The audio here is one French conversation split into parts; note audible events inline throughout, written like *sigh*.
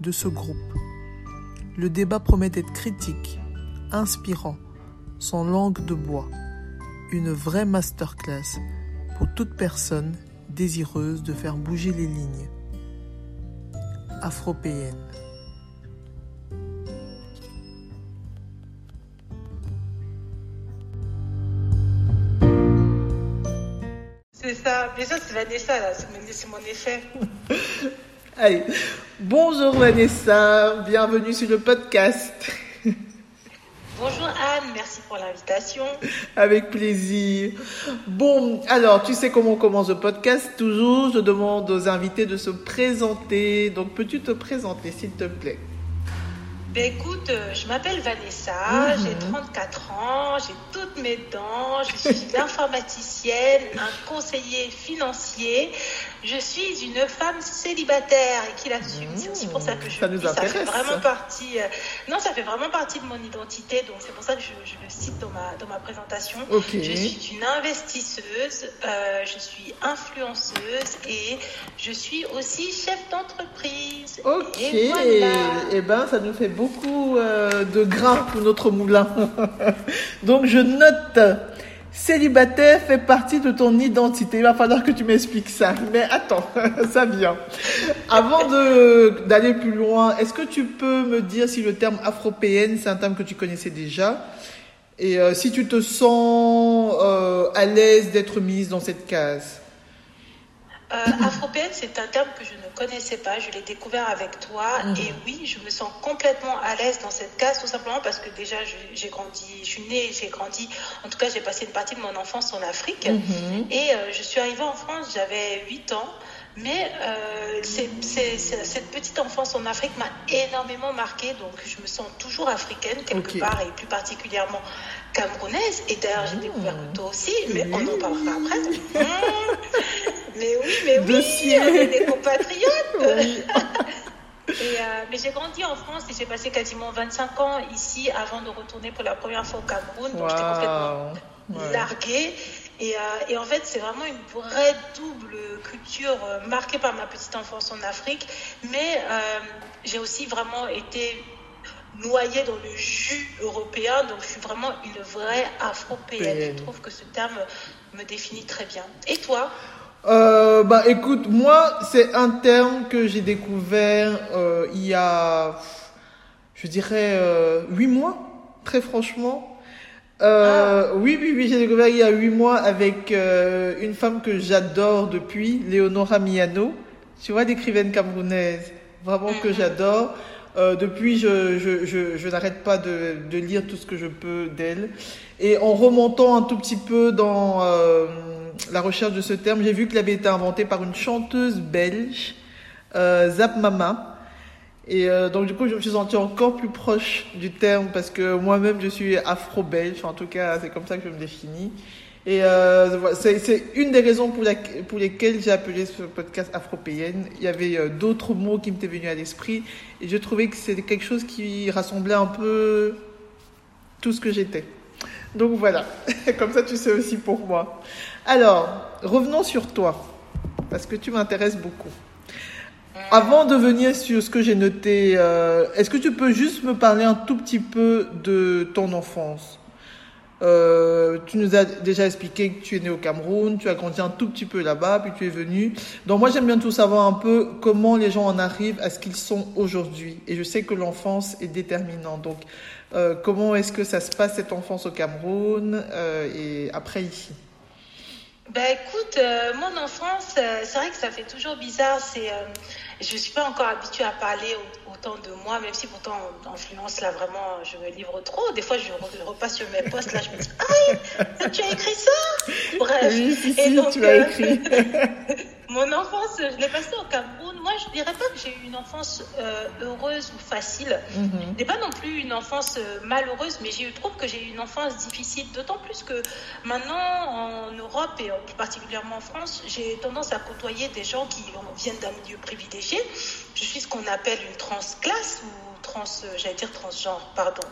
de ce groupe. Le débat promet d'être critique, inspirant, sans langue de bois, une vraie masterclass pour toute personne désireuse de faire bouger les lignes. Afropéenne. C'est ça, mais ça c'est Vanessa là, c'est mon effet. *laughs* Allez, bonjour Vanessa, bienvenue sur le podcast. Bonjour Anne, merci pour l'invitation. Avec plaisir. Bon, alors tu sais comment on commence le podcast? Toujours, je demande aux invités de se présenter. Donc peux-tu te présenter s'il te plaît? Ben écoute, euh, je m'appelle Vanessa, Mhm. j'ai 34 ans, j'ai toutes mes dents, je suis une *laughs* informaticienne, un conseiller financier, je suis une femme célibataire et qui l'assume. C'est aussi pour ça que je Ça nous ça fait vraiment partie. euh, non, ça fait vraiment partie de mon identité, donc c'est pour ça que je, je le cite dans ma dans ma présentation. Je suis une investisseuse, euh, je suis influenceuse et je suis aussi chef d'entreprise. Ok, Et voilà. eh ben ça nous fait beaucoup euh, de grains pour notre moulin. *laughs* Donc je note, célibataire fait partie de ton identité. Il va falloir que tu m'expliques ça. Mais attends, *laughs* ça vient. Avant d'aller plus loin, est-ce que tu peux me dire si le terme afropéenne, c'est un terme que tu connaissais déjà? Et euh, si tu te sens euh, à l'aise d'être mise dans cette case? Euh, afropéenne, c'est un terme que je connaissais pas. Je l'ai découvert avec toi. Mhm. Et oui, je me sens complètement à l'aise dans cette case, tout simplement parce que déjà, je- j'ai grandi, je suis née, j'ai grandi. En tout cas, j'ai passé une partie de mon enfance en Afrique. Mhm. Et euh, je suis arrivée en France, j'avais 8 ans. Mais euh, cette petite enfance en Afrique m'a énormément marquée. Donc, je me sens toujours africaine, quelque part, et plus particulièrement camerounaise. Et d'ailleurs, j'ai Mhm. découvert que toi aussi, mais on en parlera après. *laughs* Mais oui, mais oui, Dossier. des compatriotes. *laughs* Oui. Et, euh, mais j'ai grandi en France et j'ai passé quasiment 25 ans ici avant de retourner pour la première fois au Cameroun. Donc j'étais complètement. Ouais. larguée. Et, euh, et en fait, c'est vraiment une vraie double culture euh, marquée par ma petite enfance en Afrique. Mais j'ai aussi vraiment été noyée dans le jus européen. Donc je suis vraiment une vraie afropéenne. Je trouve que ce terme me définit très bien. Et toi? Euh, bah écoute, moi c'est un terme que j'ai découvert euh, il y a, je dirais, euh, huit mois, très franchement. Euh, Oui, oui, oui, j'ai découvert il y a huit mois avec euh, une femme que j'adore depuis, Léonora Miano. Tu vois, l'écrivaine camerounaise, vraiment que Mhm. j'adore. Euh, depuis, je, je, je, je n'arrête pas de, de lire tout ce que je peux d'elle. Et en remontant un tout petit peu dans euh, la recherche de ce terme, j'ai vu qu'il avait été inventé par une chanteuse belge, euh, Zap Mama. Et euh, donc du coup, je me suis sentie encore plus proche du terme parce que moi-même, je suis afro-belge. En tout cas, c'est comme ça que je me définis. Et euh, c'est une des raisons pour lesquelles j'ai appelé ce podcast Afropéenne. Il y avait euh, d'autres mots qui m'étaient venus à l'esprit et je trouvais que c'était quelque chose qui rassemblait un peu tout ce que j'étais. Donc voilà, *laughs* comme ça tu sais aussi pour moi. Alors, revenons sur toi, parce que tu m'intéresses beaucoup. Avant de venir sur ce que j'ai noté, euh, est-ce que tu peux juste me parler un tout petit peu de ton enfance? Euh, Tu nous as déjà expliqué que tu es né au Cameroun, tu as grandi un tout petit peu là-bas, puis tu es venu. Donc moi j'aime bien tout savoir un peu comment les gens en arrivent à ce qu'ils sont aujourd'hui. Et je sais que l'enfance est déterminante. Donc euh, comment est-ce que ça se passe cette enfance au Cameroun et après ici? Bah écoute, euh, mon enfance, euh, c'est vrai que ça fait toujours bizarre. C'est, euh, je suis pas encore habituée à parler au- autant de moi, même si pourtant en influence là vraiment, je me livre trop. Des fois, je, re- je repasse sur mes posts là, je me dis, ah, tu as écrit ça? Bref. Oui, si, Et donc, tu as euh, écrit. *laughs* Mon enfance, je l'ai passée au Cameroun moi, je dirais pas que j'ai eu une enfance euh, heureuse ou facile. Mhm. n'est pas non plus une enfance euh, malheureuse, mais j'ai eu trouve que j'ai eu une enfance difficile. D'autant plus que maintenant, en Europe et plus particulièrement en France, j'ai tendance à côtoyer des gens qui viennent d'un milieu privilégié. Je suis ce qu'on appelle une transclasse ou trans, euh, j'allais dire transgenre, pardon.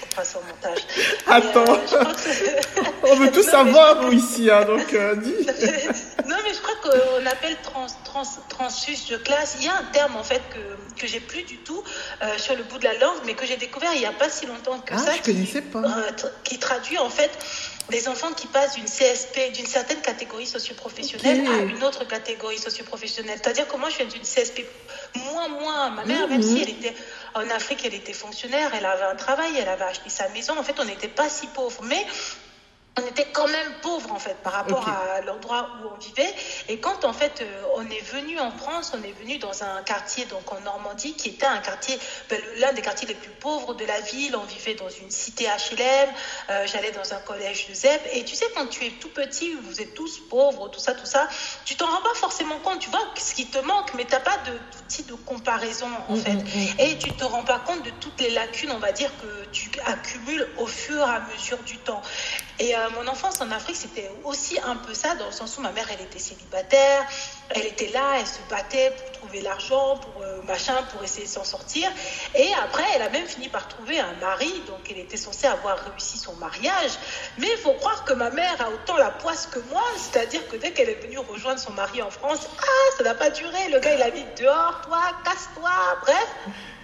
Couperai ça au montage. *laughs* Attends. Mais, euh, que- On veut tout *laughs* Non, mais- savoir, nous, ici, hein, donc euh, dis. *laughs* non, mais je crois qu'on appelle trans, trans, transfuge de classe. Il y a un terme en fait que, que j'ai plus du tout euh, sur le bout de la langue, mais que j'ai découvert il n'y a pas si longtemps que Ah, ça. je qui- connaissais pas. qui traduit en fait des enfants qui passent d'une CSP, d'une certaine catégorie socioprofessionnelle à une autre catégorie socioprofessionnelle. C'est-à-dire que moi, je viens d'une CSP moins, moins. Ma mère, Mhm. même si elle était en Afrique, elle était fonctionnaire, elle avait un travail, elle avait acheté sa maison. En fait, on n'était pas si pauvres. Mais on était quand même pauvres en fait par rapport à l'endroit où on vivait. Et quand en fait euh, on est venu en France on est venu dans un quartier donc en Normandie qui était un quartier ben, l'un des quartiers les plus pauvres de la ville. On vivait dans une cité HLM euh, j'allais dans un collège de ZEP. Et tu sais quand tu es tout petit vous êtes tous pauvres tout ça tout ça tu t'en rends pas forcément compte. Tu vois ce qui te manque mais t'as pas de d'outil de comparaison en Mm, fait. mm, mm. et tu te rends pas compte de toutes les lacunes, on va dire, que tu accumules au fur et à mesure du temps. Et mon enfance en Afrique, c'était aussi un peu ça, dans le sens où ma mère, elle était célibataire, elle était là, elle se battait pour trouver l'argent, pour euh, machin, pour essayer de s'en sortir. Et après, elle a même fini par trouver un mari, donc elle était censée avoir réussi son mariage. Mais il faut croire que ma mère a autant la poisse que moi, c'est-à-dire que dès qu'elle est venue rejoindre son mari en France, ah, ça n'a pas duré, le gars, il mis dehors, toi, casse-toi, bref.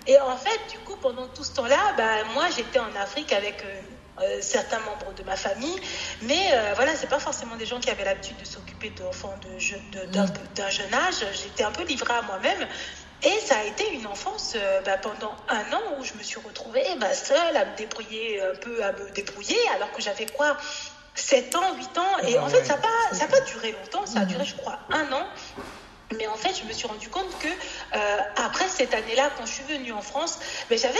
Et en fait, du coup, pendant tout ce temps-là, bah, moi, j'étais en Afrique avec euh, euh, certains membres de ma famille, mais euh, voilà, c'est pas forcément des gens qui avaient l'habitude de s'occuper d'enfants de je- de- d'un d'un jeune âge. J'étais un peu livrée à moi-même. Et ça a été une enfance euh, bah, pendant un an où je me suis retrouvée bah, seule à me débrouiller un peu, à me débrouiller, alors que j'avais quoi 7 ans, 8 ans. Et Ah en fait, ouais, ça n'a pas, c'est ça a pas *laughs* duré longtemps, ça a duré, je crois, un an. Mais en fait, je me suis rendu compte que euh, après cette année-là, quand je suis venue en France, mais j'avais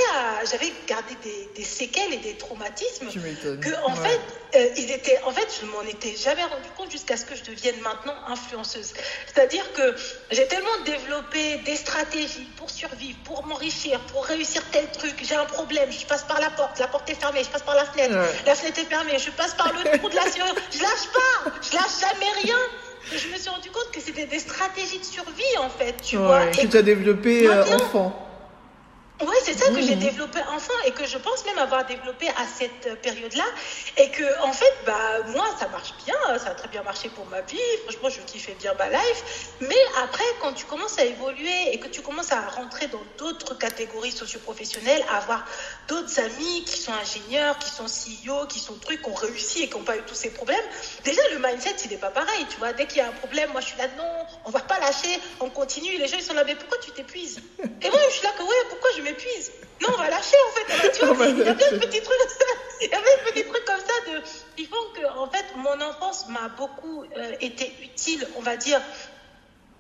j'avais gardé des, des séquelles et des traumatismes Tu m'étonnes. que en Ouais. fait, euh, ils étaient, en fait, je m'en étais jamais rendu compte jusqu'à ce que je devienne maintenant influenceuse. C'est-à-dire que j'ai tellement développé des stratégies pour survivre, pour m'enrichir, pour réussir tel truc. J'ai un problème, je passe par la porte, la porte est fermée, je passe par la fenêtre, Ouais. la fenêtre est fermée, je passe par le trou de la serrure, je lâche pas, je lâche jamais rien. Et je me suis rendu compte que c'était des stratégies de survie en fait, tu vois. Ouais, que tu as développé euh, enfant. Ouais, c'est ça que j'ai Mhm. développé enfant et que je pense même avoir développé à cette période-là. Et que, en fait, bah, moi, ça marche bien, ça a très bien marché pour ma vie. Franchement, je kiffais bien ma life. Mais après, quand tu commences à évoluer et que tu commences à rentrer dans d'autres catégories socioprofessionnelles, à avoir d'autres amis qui sont ingénieurs, qui sont CEO, qui sont trucs, qui ont réussi et qui n'ont pas eu tous ces problèmes, déjà, le mindset, il n'est pas pareil. Tu vois, dès qu'il y a un problème, moi, je suis là, non, on va pas lâcher, on continue. Les gens, ils sont là, mais pourquoi tu t'épuises? Et moi, je suis là que, ouais, pourquoi je m'épuise? Non, on va lâcher, en fait. Tu vois, il y a plein de petits trucs, *laughs* il y a plein de petits trucs comme ça de, ils font que, en fait, mon enfance m'a beaucoup euh, été utile, on va dire,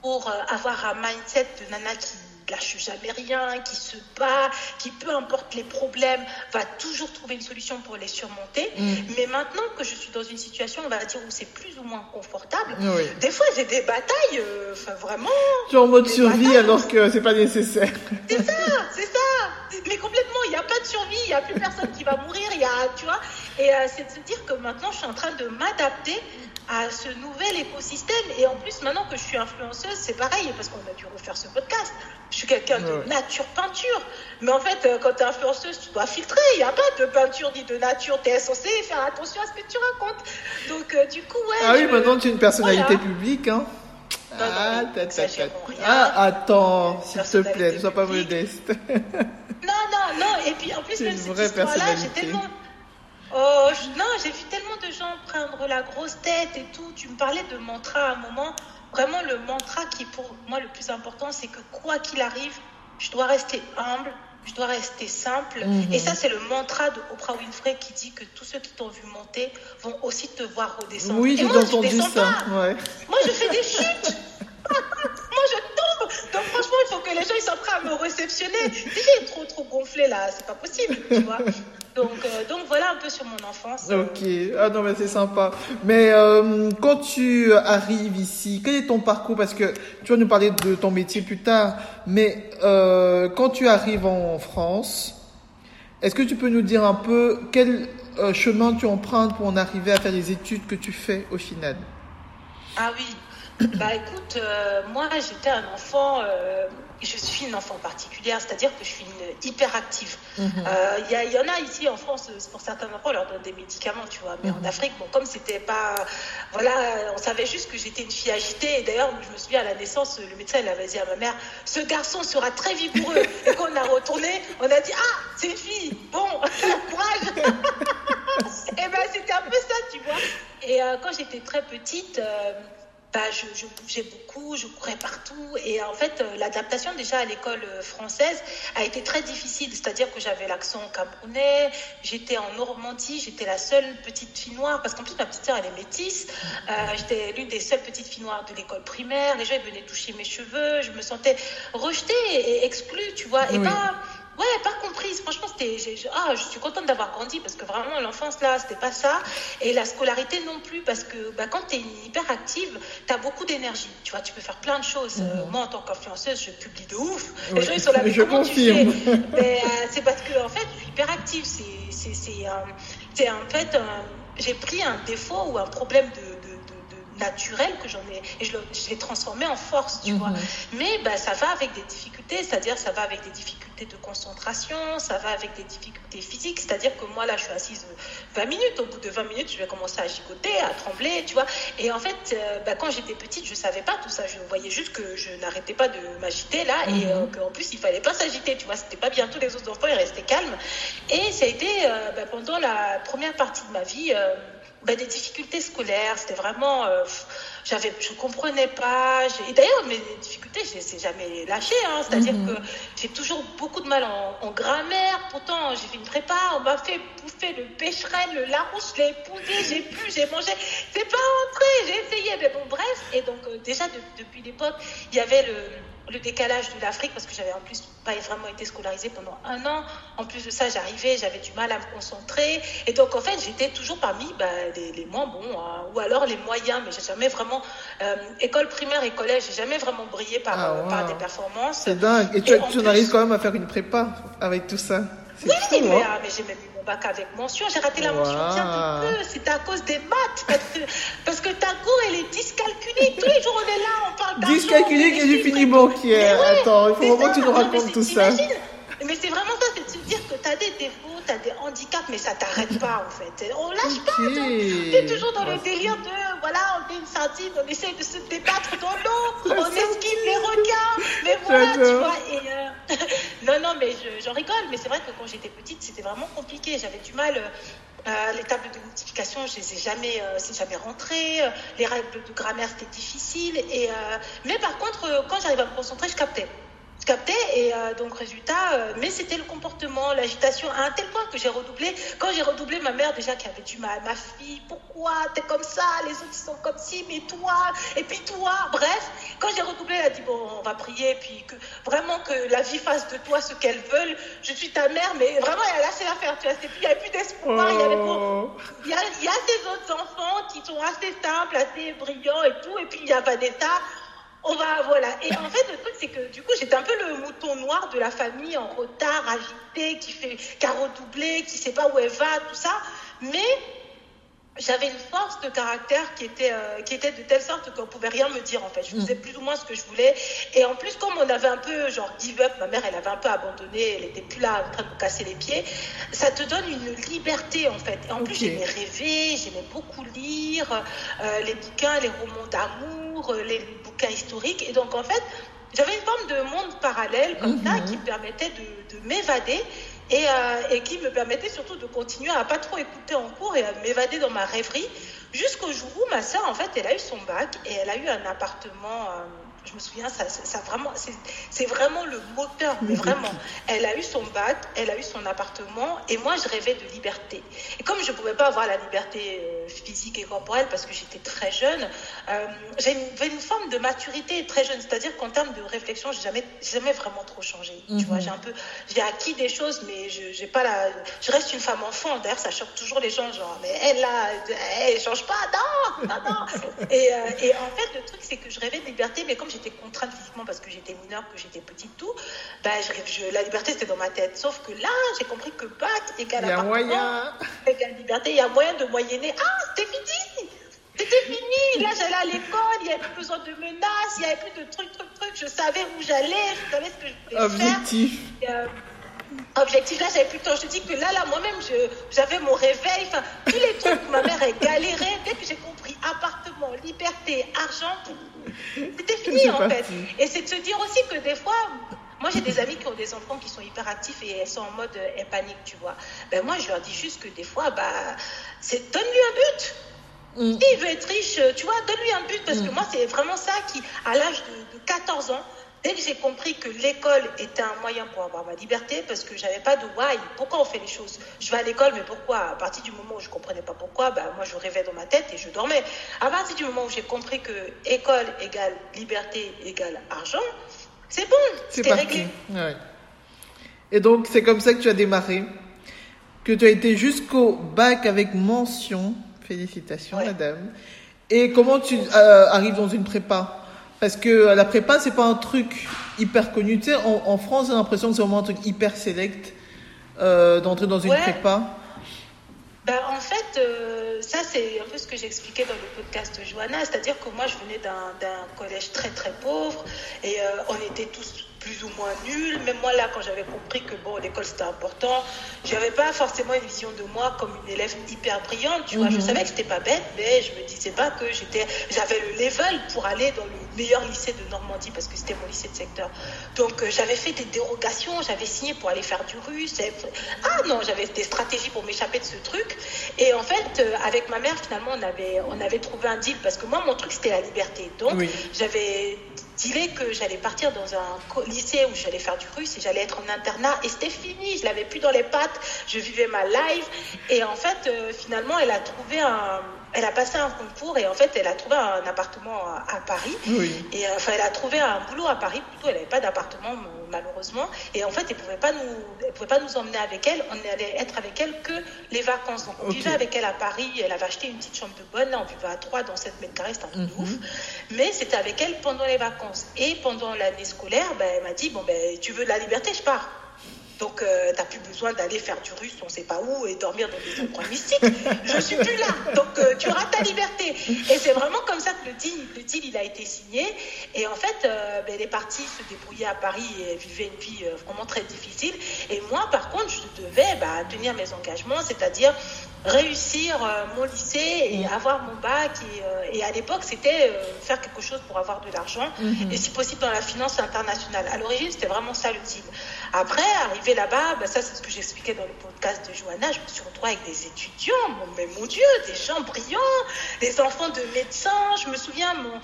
pour euh, avoir un mindset de nana qui lâche jamais rien, qui se bat, qui peu importe les problèmes, va toujours trouver une solution pour les surmonter. Mm. Mais maintenant que je suis dans une situation, on va dire, où c'est plus ou moins confortable, Oui. des fois j'ai des batailles, euh, enfin vraiment, Tu es en mode survie alors que c'est pas nécessaire. c'est ça, c'est ça. Mais complètement, il n'y a pas de survie, il n'y a plus personne qui va mourir, il y a, tu vois. Et euh, c'est de se dire que maintenant, je suis en train de m'adapter à ce nouvel écosystème. Et en plus, maintenant que je suis influenceuse, c'est pareil, parce qu'on a dû refaire ce podcast. Je suis quelqu'un de nature peinture. Mais en fait, euh, quand tu es influenceuse, tu dois filtrer. Il n'y a pas de peinture ni de nature. Tu es censé faire attention à ce que tu racontes. Donc, euh, du coup, ouais. Ah oui, maintenant tu es une personnalité Voilà. publique, hein. Non, non, ah, ta, ta, ta. ah, attends, s'il te plaît, ne sois pas modeste. Non, non, non. Et puis en plus, même cette histoire-là, j'ai tellement. Oh, je- non, j'ai vu tellement de gens prendre la grosse tête et tout. Tu me parlais de mantra à un moment. Vraiment, le mantra qui est pour moi le plus important, c'est que quoi qu'il arrive, je dois rester humble, je dois rester simple. Mhm. Et ça, c'est le mantra de Oprah Winfrey qui dit que tous ceux qui t'ont vu monter vont aussi te voir redescendre. Oui, j'ai entendu ça. Ouais. Moi, je fais des chutes. *laughs* Moi, je. Donc, franchement, il faut que les gens ils soient prêts à me réceptionner. Il est trop, trop gonflé là. C'est pas possible, tu vois. Donc, euh, donc voilà un peu sur mon enfance. Ok, ah non mais c'est sympa. Mais euh, quand tu arrives ici, quel est ton parcours? Parce que tu vas nous parler de ton métier plus tard, mais euh, quand tu arrives en France, est-ce que tu peux nous dire un peu quel chemin tu empruntes pour en arriver à faire les études que tu fais au final? Ah oui, bah écoute, euh, moi j'étais un enfant, euh, je suis une enfant particulière, c'est-à-dire que je suis une hyperactive. Il Mhm. euh, y, a- y en a ici en France, euh, pour certains enfants, on leur donne des médicaments, tu vois. Mais Mhm. en Afrique, bon, comme c'était pas. Voilà, on savait juste que j'étais une fille agitée. Et d'ailleurs, je me souviens à la naissance, le médecin il avait dit à ma mère ce garçon sera très vigoureux. et quand on a retourné, on a dit ah, c'est une fille, bon, *laughs* courage *laughs* et ben c'était un peu ça, tu vois. Et euh, quand j'étais très petite, euh, bah, je, je bougeais beaucoup, je courais partout. Et en fait, euh, l'adaptation déjà à l'école euh, française a été très difficile. C'est-à-dire que j'avais l'accent camerounais, j'étais en Normandie, j'étais la seule petite fille noire, parce qu'en plus ma petite sœur elle est métisse. Euh, j'étais l'une des seules petites filles noires de l'école primaire. Les gens ils venaient toucher mes cheveux, je me sentais rejetée et exclue, tu vois. Et Oui. ben Ouais, pas comprise. Franchement, c'était. Ah, je suis contente d'avoir grandi parce que vraiment, l'enfance là, c'était pas ça. Et la scolarité non plus parce que bah, quand tu es hyperactive, tu as beaucoup d'énergie. Tu vois, tu peux faire plein de choses. Euh, Mhm. moi, en tant qu'influenceuse, je publie de ouf. Les gens, ils sont là, *laughs* mais je comment confirme. tu fais *laughs* Mais euh, c'est parce que, en fait, je suis hyperactive. C'est, c'est, c'est, en fait, euh, j'ai pris un défaut ou un problème de naturel que j'en ai. Et je, l'ai transformé en force, tu vois. Mhm. Mais bah, ça va avec des difficultés, c'est-à-dire ça va avec des difficultés de concentration, ça va avec des difficultés physiques, c'est-à-dire que moi là je suis assise 20 minutes, au bout de 20 minutes je vais commencer à gigoter, à trembler, tu vois. Et en fait, euh, bah, quand j'étais petite, je savais pas tout ça, je voyais juste que je n'arrêtais pas de m'agiter là et Mhm. euh, qu'en plus il fallait pas s'agiter, tu vois, c'était pas bien, tous les autres enfants ils restaient calmes. Et ça a été euh, bah, pendant la première partie de ma vie. Bah, des difficultés scolaires, c'était vraiment, euh, j'avais, je comprenais pas. Et d'ailleurs, mes difficultés, je les ai jamais lâchées. Hein, C'est-à-dire Mhm. que j'ai toujours beaucoup de mal en, en grammaire. Pourtant, j'ai fait une prépa, on m'a fait bouffer le pécherel, le larousse, je l'ai épousé, j'ai *laughs* pu, j'ai mangé. C'est pas entré, j'ai essayé, mais bon, bref. Et donc, euh, déjà, de- depuis l'époque, il y avait le le décalage de l'Afrique parce que j'avais en plus pas vraiment été scolarisée pendant un an. En plus de ça, j'arrivais, j'avais du mal à me concentrer. Et donc, en fait, j'étais toujours parmi bah, les, les moins bons hein, ou alors les moyens, mais j'ai jamais vraiment. euh, école primaire et collège, j'ai jamais vraiment brillé par, Ah, euh, par des performances. C'est dingue. Et tu, Et tu plus- arrives quand même à faire une prépa avec tout ça. Oui, fou, mais, hein. ah, mais bac avec mention. J'ai raté la mention Wow. bien peu. C'était à cause des maths. Parce que, parce que ta cour, elle est dyscalculique. Tous les jours, on est là, on parle d'argent. Dyscalculique des et du fini. Mais ouais, Attends, il faut vraiment que tu nous racontes tout ça. Mais c'est vraiment ça, c'est de se dire que tu as des défauts, tu as des handicaps, mais ça t'arrête pas en fait. On lâche pas. Tu es toujours dans le délire de, voilà, on fait une sardine, on essaie de se débattre dans l'eau, *laughs* on esquive les requins, mais voilà, tu vois. Et, euh, *laughs* non, non, mais je- j'en rigole, mais c'est vrai que quand j'étais petite, c'était vraiment compliqué. J'avais du mal. euh, les tables de multiplication, je les ai jamais, euh, c'est jamais rentré. Euh, Les règles de grammaire, c'était difficile. Et, euh, mais par contre, euh, quand j'arrivais à me concentrer, je captais. Captais et euh, donc résultat, euh, mais c'était le comportement, l'agitation à un tel point que j'ai redoublé. Quand j'ai redoublé, ma mère déjà qui avait du mal, ma fille, pourquoi t'es comme ça? Les autres ils sont comme ci, mais toi, et puis toi, bref. Quand j'ai redoublé, elle a dit bon, on va prier, puis que vraiment que la vie fasse de toi ce qu'elle veut. Je suis ta mère, mais vraiment elle a lâché l'affaire, tu vois. c'est plus- Il n'y avait plus d'espoir, il y avait bon, Oh. il y, a, il y a ces autres enfants qui sont assez simples, assez brillants et tout, et puis il y a Vanessa. On va, voilà. Et en fait, le truc, c'est que du coup, j'étais un peu le mouton noir de la famille en retard, agité, qui, fait, qui a redoublé, qui sait pas où elle va, tout ça. Mais j'avais une force de caractère qui était, euh, qui était de telle sorte qu'on pouvait rien me dire en fait. Je faisais plus ou moins ce que je voulais. Et en plus, comme on avait un peu genre give up, ma mère elle avait un peu abandonné, elle était plus là en train de me casser les pieds, ça te donne une liberté en fait. Et en plus, j'aimais rêver, j'aimais beaucoup lire euh, les bouquins, les romans d'amour, euh, les, bouquins historiques. Et donc en fait, j'avais une forme de monde parallèle comme ça Mhm. qui me permettait de, de m'évader et, euh, et qui me permettait surtout de continuer à pas trop écouter en cours et à m'évader dans ma rêverie jusqu'au jour où ma sœur en fait elle a eu son bac et elle a eu un appartement euh, Je me souviens, ça, ça vraiment, c'est vraiment le moteur, mais vraiment. *laughs* Elle a eu son bac, elle a eu son appartement, et moi, je rêvais de liberté. Et comme je ne pouvais pas avoir la liberté euh, physique et corporelle parce que j'étais très jeune, euh, j'avais une, forme de maturité très jeune. C'est-à-dire qu'en termes de réflexion, je n'ai jamais, jamais vraiment trop changé. Tu vois, mhm. j'ai un peu, j'ai acquis des choses, mais je, j'ai pas la, je reste une femme enfant. D'ailleurs, ça choque toujours les gens, genre, mais elle, là, elle change pas, non, non, non. *laughs* et, euh, et en fait, le truc, c'est que je rêvais de liberté, mais comme j'étais contrainte physiquement parce que j'étais mineure, que j'étais petite, tout, ben, je, la liberté, c'était dans ma tête. Sauf que là, j'ai compris que bac égale appartement, moyen. égale liberté, il y a moyen de moyenner. Ah, c'était fini c'était fini, là j'allais à l'école, il n'y avait plus besoin de menaces, il n'y avait plus de trucs, trucs, trucs, je savais où j'allais, je savais ce que je voulais Objectif. faire. Euh, objectif, là j'avais plus le temps. Je te dis que là, là moi-même, j'avais mon réveil, enfin, tous les trucs où ma mère a galéré, dès que j'ai compris appartement, liberté, argent, c'était fini en fait. Et c'est de se dire aussi que des fois, moi, j'ai des amis qui ont des enfants qui sont hyper actifs et elles sont en mode euh, panique, tu vois. Ben, moi, je leur dis juste que des fois, bah, c'est donne-lui un but. Mm. S'il veut être riche, tu vois, donne-lui un but parce que mm. moi, c'est vraiment ça qui, à l'âge de, 14 ans, dès que j'ai compris que l'école était un moyen pour avoir ma liberté, parce que j'avais pas de why, pourquoi on fait les choses? Je vais à l'école, mais pourquoi? À partir du moment où je comprenais pas pourquoi, bah, moi je rêvais dans ma tête et je dormais. À partir du moment où j'ai compris que école égale liberté égale argent, c'est bon, c'est réglé. Et donc c'est comme ça que tu as démarré, que tu as été jusqu'au bac avec mention. Félicitations, madame. Et comment tu euh, arrives dans une prépa? Parce que la prépa, c'est pas un truc hyper connu. Tu sais, en, France, j'ai l'impression que c'est vraiment un truc hyper select euh, d'entrer dans une prépa. Ben, en fait, euh, ça, c'est un peu ce que j'expliquais dans le podcast de Johanna. C'est-à-dire que moi, je venais d'un collège très, très pauvre et on était tous plus ou moins nul. Même moi, là, quand j'avais compris que bon, l'école c'était important, j'avais pas forcément une vision de moi comme une élève hyper brillante. Tu vois, je mhm. savais que j'étais pas bête, mais je me disais pas que j'étais, j'avais le level pour aller dans le meilleur lycée de Normandie parce que c'était mon lycée de secteur. Donc, euh, j'avais fait des dérogations, j'avais signé pour aller faire du russe. Ah non, j'avais des stratégies pour m'échapper de ce truc. Et en fait, euh, avec ma mère, finalement, on avait, on avait trouvé un deal parce que moi, mon truc c'était la liberté. Donc, j'avais dit que j'allais partir dans un lycée où j'allais faire du russe et j'allais être en internat. Et c'était fini, je l'avais plus dans les pattes, je vivais ma life. Et en fait euh, finalement elle a trouvé un elle a passé un concours et en fait, elle a trouvé un appartement à, Paris. Et euh, enfin, elle a trouvé un boulot à Paris. Plutôt, elle n'avait pas d'appartement malheureusement. Et en fait, elle pouvait pas nous, elle pouvait pas nous emmener avec elle. On allait être avec elle que les vacances. Donc, on vivait avec elle à Paris. Elle avait acheté une petite chambre de bonne. Là, on vivait à 3 dans 7 mètres carrés. C'était un peu mhm. ouf. Mais c'était avec elle pendant les vacances. Et pendant l'année scolaire, ben, elle m'a dit bon ben, tu veux de la liberté, je pars. Donc, euh, tu n'as plus besoin d'aller faire du russe, on ne sait pas où, et dormir dans des endroits mystiques. Je suis plus là. Donc, euh, tu auras ta liberté. Et c'est vraiment comme ça que le deal, le deal il a été signé. Et en fait, euh, ben, elle est partie se débrouiller à Paris et vivait une vie vraiment très difficile. Et moi, par contre, je devais bah, tenir mes engagements, c'est-à-dire réussir mon lycée et avoir mon bac. Et, à l'époque, c'était faire quelque chose pour avoir de l'argent. Mm-hmm. Et si possible, dans la finance internationale. À l'origine, c'était vraiment ça le deal. Après, arrivé là-bas, ben ça c'est ce que j'expliquais dans le podcast de Johanna, je me suis retrouvée avec des étudiants, mais mon Dieu, des gens brillants, des enfants de médecins. Je me souviens, mon,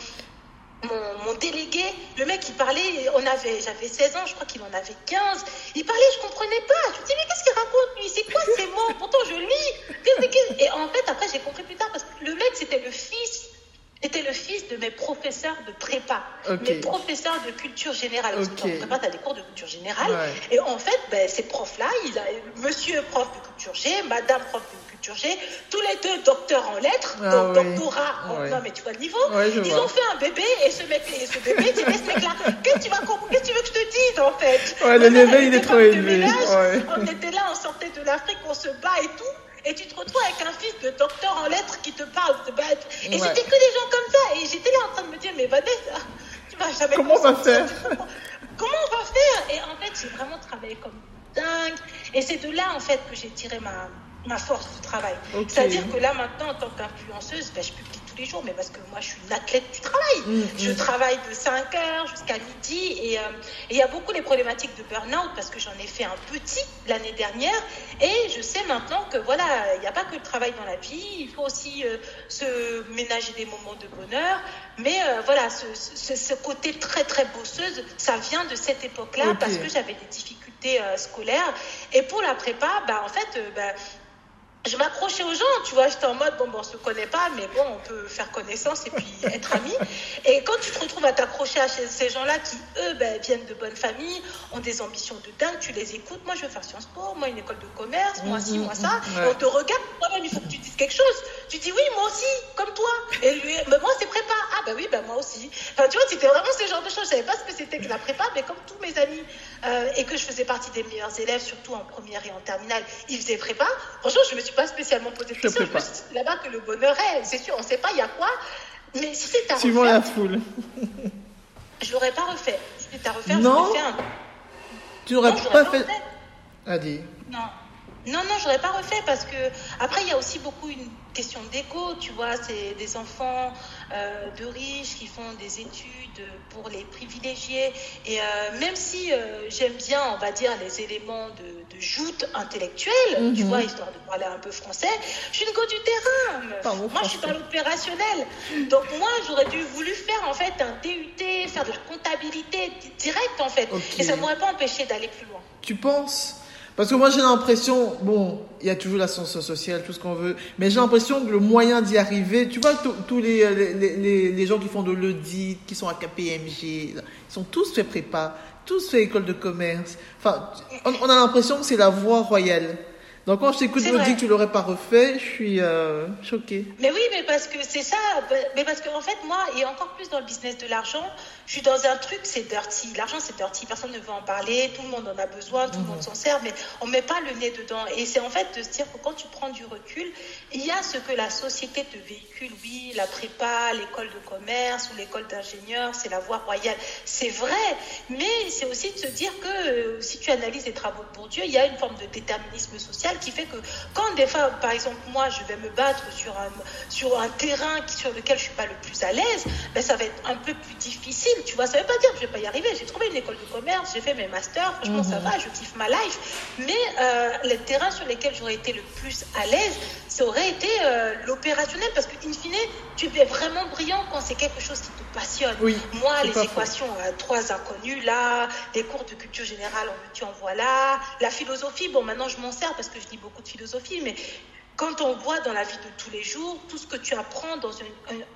mon, délégué, le mec, il parlait, on avait, j'avais 16 ans, je crois qu'il en avait 15. Il parlait, je comprenais pas. Je me dis, mais qu'est-ce qu'il raconte, lui? C'est quoi ces mots? Pourtant, je lis. Et en fait, après, j'ai compris plus tard, parce que le mec, c'était le fils était le fils de mes professeurs de prépa, mes professeurs de culture générale. Parce que en prépa, tu as des cours de culture générale. Et en fait, ben, ces profs-là, monsieur prof de culture G, madame prof de culture G, tous les deux docteurs en lettres, ah donc doctorat, non mais tu vois le niveau, ils ont fait un bébé et ce mec et ce bébé, tu ce mec-là, qu'est-ce que tu veux que je te dise en fait? Ouais, le bébé, il est trop élevé. On était là, on sortait de l'Afrique, on se bat et tout et tu te retrouves avec un fils de docteur en lettres qui te parle de bête. Et c'était que des gens comme ça. Et j'étais là en train de me dire, mais Vanessa, tu vas jamais. Comment on va faire? *laughs* Comment on va faire? Et en fait, j'ai vraiment travaillé comme dingue. Et c'est de là, en fait, que j'ai tiré ma, ma force de travail. C'est-à-dire que là, maintenant, en tant qu'influenceuse, ben, je publie les jours, mais parce que moi, je suis une athlète du travail. Mm, Je mm. travaille de 5 heures jusqu'à midi et euh, et il y a beaucoup les problématiques de burn-out parce que j'en ai fait un petit l'année dernière et je sais maintenant que voilà, il n'y a pas que le travail dans la vie, il faut aussi euh, se ménager des moments de bonheur. Mais euh, voilà, ce, ce, ce côté très très bosseuse, ça vient de cette époque-là parce que j'avais des difficultés scolaires. Et pour la prépa, bah, en fait, bah, je m'accrochais aux gens, tu vois, j'étais en mode, bon, bon, on se connaît pas, mais bon, on peut faire connaissance et puis *laughs* être amis. Et quand tu te retrouves à t'accrocher à ces- gens-là qui, eux, ben, viennent de bonnes familles, ont des ambitions de dingue, tu les écoutes, moi je veux faire Sciences Po, moi une école de commerce, moi ci, Mhm, moi ça, mhm, ouais. et on te regarde, toi-même, il faut que tu dises quelque chose. Tu dis, oui, moi aussi, comme toi. Et lui, mais moi c'est prépa. Ah bah oui, ben moi aussi. Enfin, tu vois, c'était vraiment ce genre de choses. Je savais pas ce que c'était que la prépa, mais comme tous mes amis, euh, et que je faisais partie des meilleurs élèves, surtout en première et en terminale, ils faisaient prépa. Franchement, je me suis pas spécialement posé de questions. Suis c'est là-bas que le bonheur est. C'est sûr, on sait pas il y a quoi. Mais si c'est à Suivant refaire, la foule. *laughs* je l'aurais pas refait. Si c'est à refaire, Non. je un. Tu n'aurais pas fait. refait. Allez. Non. Non, non, j'aurais pas refait parce que après il y a aussi beaucoup une question d'égo, tu vois, c'est des enfants euh, de riches qui font des études pour les privilégiés et euh, même si euh, j'aime bien, on va dire, les éléments de, de joute intellectuelle, tu Mhm. vois, histoire de parler un peu français, je suis une go du terrain. Moi, je suis dans l'opérationnel. Donc moi, j'aurais dû voulu faire en fait un DUT, faire de la comptabilité di- directe en fait, et ça m'aurait pas empêché d'aller plus loin. Tu penses Parce que moi j'ai l'impression, bon, il y a toujours la science sociale, tout ce qu'on veut, mais j'ai l'impression que le moyen d'y arriver, tu vois, tous les, les, les, les gens qui font de l'audit, qui sont à KPMG, ils sont tous fait prépa, tous fait école de commerce. Enfin, on a l'impression que c'est la voie royale. Donc quand je t'écoute C'est me dire que tu l'aurais pas refait, je suis euh, choquée. Mais oui, mais parce que c'est ça. Mais parce qu'en fait, moi, et encore plus dans le business de l'argent, je suis dans un truc, c'est dirty. L'argent, c'est dirty. Personne ne veut en parler. Tout le monde en a besoin. Tout le monde s'en sert. Mais on met pas le nez dedans. Et c'est en fait de se dire que quand tu prends du recul, il y a ce que la société te véhicule. Oui, la prépa, l'école de commerce ou l'école d'ingénieur, c'est la voie royale. C'est vrai. Mais c'est aussi de se dire que euh, si tu analyses les travaux de Bourdieu, il y a une forme de déterminisme social qui fait que quand des fois, par exemple, moi, je vais me battre sur un, sur un terrain sur lequel je suis pas le plus à l'aise, ben, ça va être un peu plus difficile, tu vois. Ça veut pas dire que je vais pas y arriver. J'ai trouvé une école de commerce, j'ai fait mes masters, franchement, ça va, je kiffe ma life. Mais euh, les terrains sur lesquels j'aurais été le plus à l'aise, ça aurait été euh, l'opérationnel parce que, in fine, tu es vraiment brillant quand c'est quelque chose qui te passionne. Oui, Moi, les équations à trois inconnus là, les cours de culture générale, en tu en vois là, la philosophie, bon, maintenant je m'en sers parce que je lis beaucoup de philosophie, mais quand on voit dans la vie de tous les jours, tout ce que tu apprends dans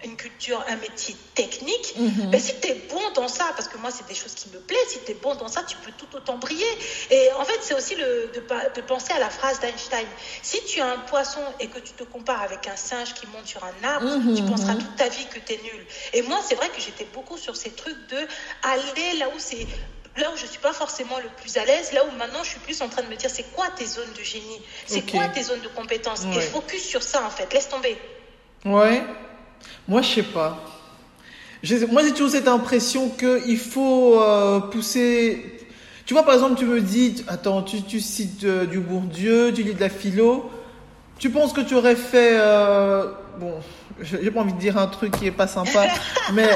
une, culture, un métier technique, Mhm. ben, si tu es bon dans ça, parce que moi, c'est des choses qui me plaisent, si tu es bon dans ça, tu peux tout autant briller. Et en fait, c'est aussi le, de, penser à la phrase d'Einstein. Si tu as un poisson et que tu te compares avec un singe qui monte sur un arbre, Mhm, tu penseras mhm. toute ta vie que tu es nul. Et moi, c'est vrai que j'étais beaucoup sur ces trucs de aller là où c'est là où je suis pas forcément le plus à l'aise, là où maintenant je suis plus en train de me dire c'est quoi tes zones de génie, c'est quoi tes zones de compétences et focus sur ça en fait, laisse tomber. Ouais. Moi, je sais pas. Moi, j'ai toujours cette impression qu'il faut euh, pousser. Tu vois, par exemple, tu me dis, attends, tu, tu cites euh, du Bourdieu, tu lis de la philo. Tu penses que tu aurais fait. euh, bon, je- j'ai pas envie de dire un truc qui est pas sympa, *laughs* mais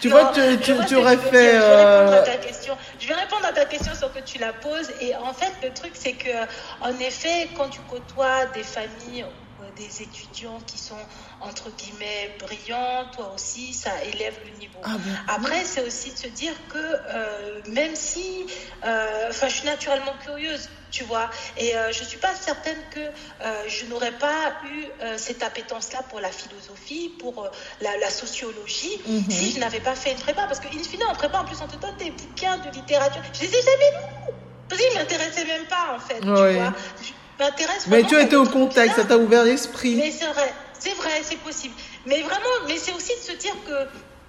tu vois, tu, je tu, aurais fait. Je vais répondre euh, à ta question. Je vais répondre à ta question sur que tu la poses. Et en fait, le truc, c'est que, en effet, quand tu côtoies des familles des étudiants qui sont entre guillemets brillants, toi aussi, ça élève le niveau. Ah bon Après, c'est aussi de se dire que euh, même si, euh, enfin, je suis naturellement curieuse, tu vois, et euh, je suis pas certaine que euh, je n'aurais pas eu euh, cette appétence-là pour la philosophie, pour euh, la, la sociologie, Mhm. si je n'avais pas fait une prépa, parce qu'in fine, en prépa, en plus, on te donne des bouquins de littérature. Je les ai jamais lus, parce qu'ils m'intéressaient même pas, en fait, Ouais. tu vois. Je m'intéresse Mais tu as été au contact, ça t'a ouvert l'esprit. Mais c'est vrai, c'est vrai, c'est possible. Mais vraiment, mais c'est aussi de se dire que,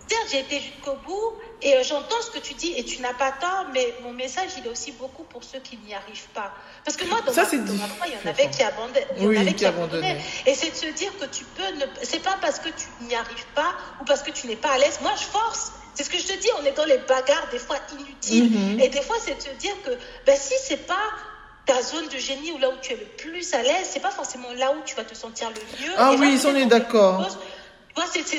certes, j'ai été jusqu'au bout et euh, j'entends ce que tu dis et tu n'as pas tort, mais mon message, il est aussi beaucoup pour ceux qui n'y arrivent pas. Parce que moi, dans, Ça, ma, c'est dans ma foi, il y en avait qui abandonnaient. Il y en Oui, avait qui qui abandonnaient. Et c'est de se dire que tu peux ne. C'est pas parce que tu n'y arrives pas ou parce que tu n'es pas à l'aise. Moi, je force. C'est ce que je te dis, on est dans les bagarres des fois inutiles. Mhm. Et des fois, c'est de se dire que ben, si c'est pas ta zone de génie ou là où tu es le plus à l'aise, c'est pas forcément là où tu vas te sentir le mieux. Ah Et oui, on est d'accord. chose-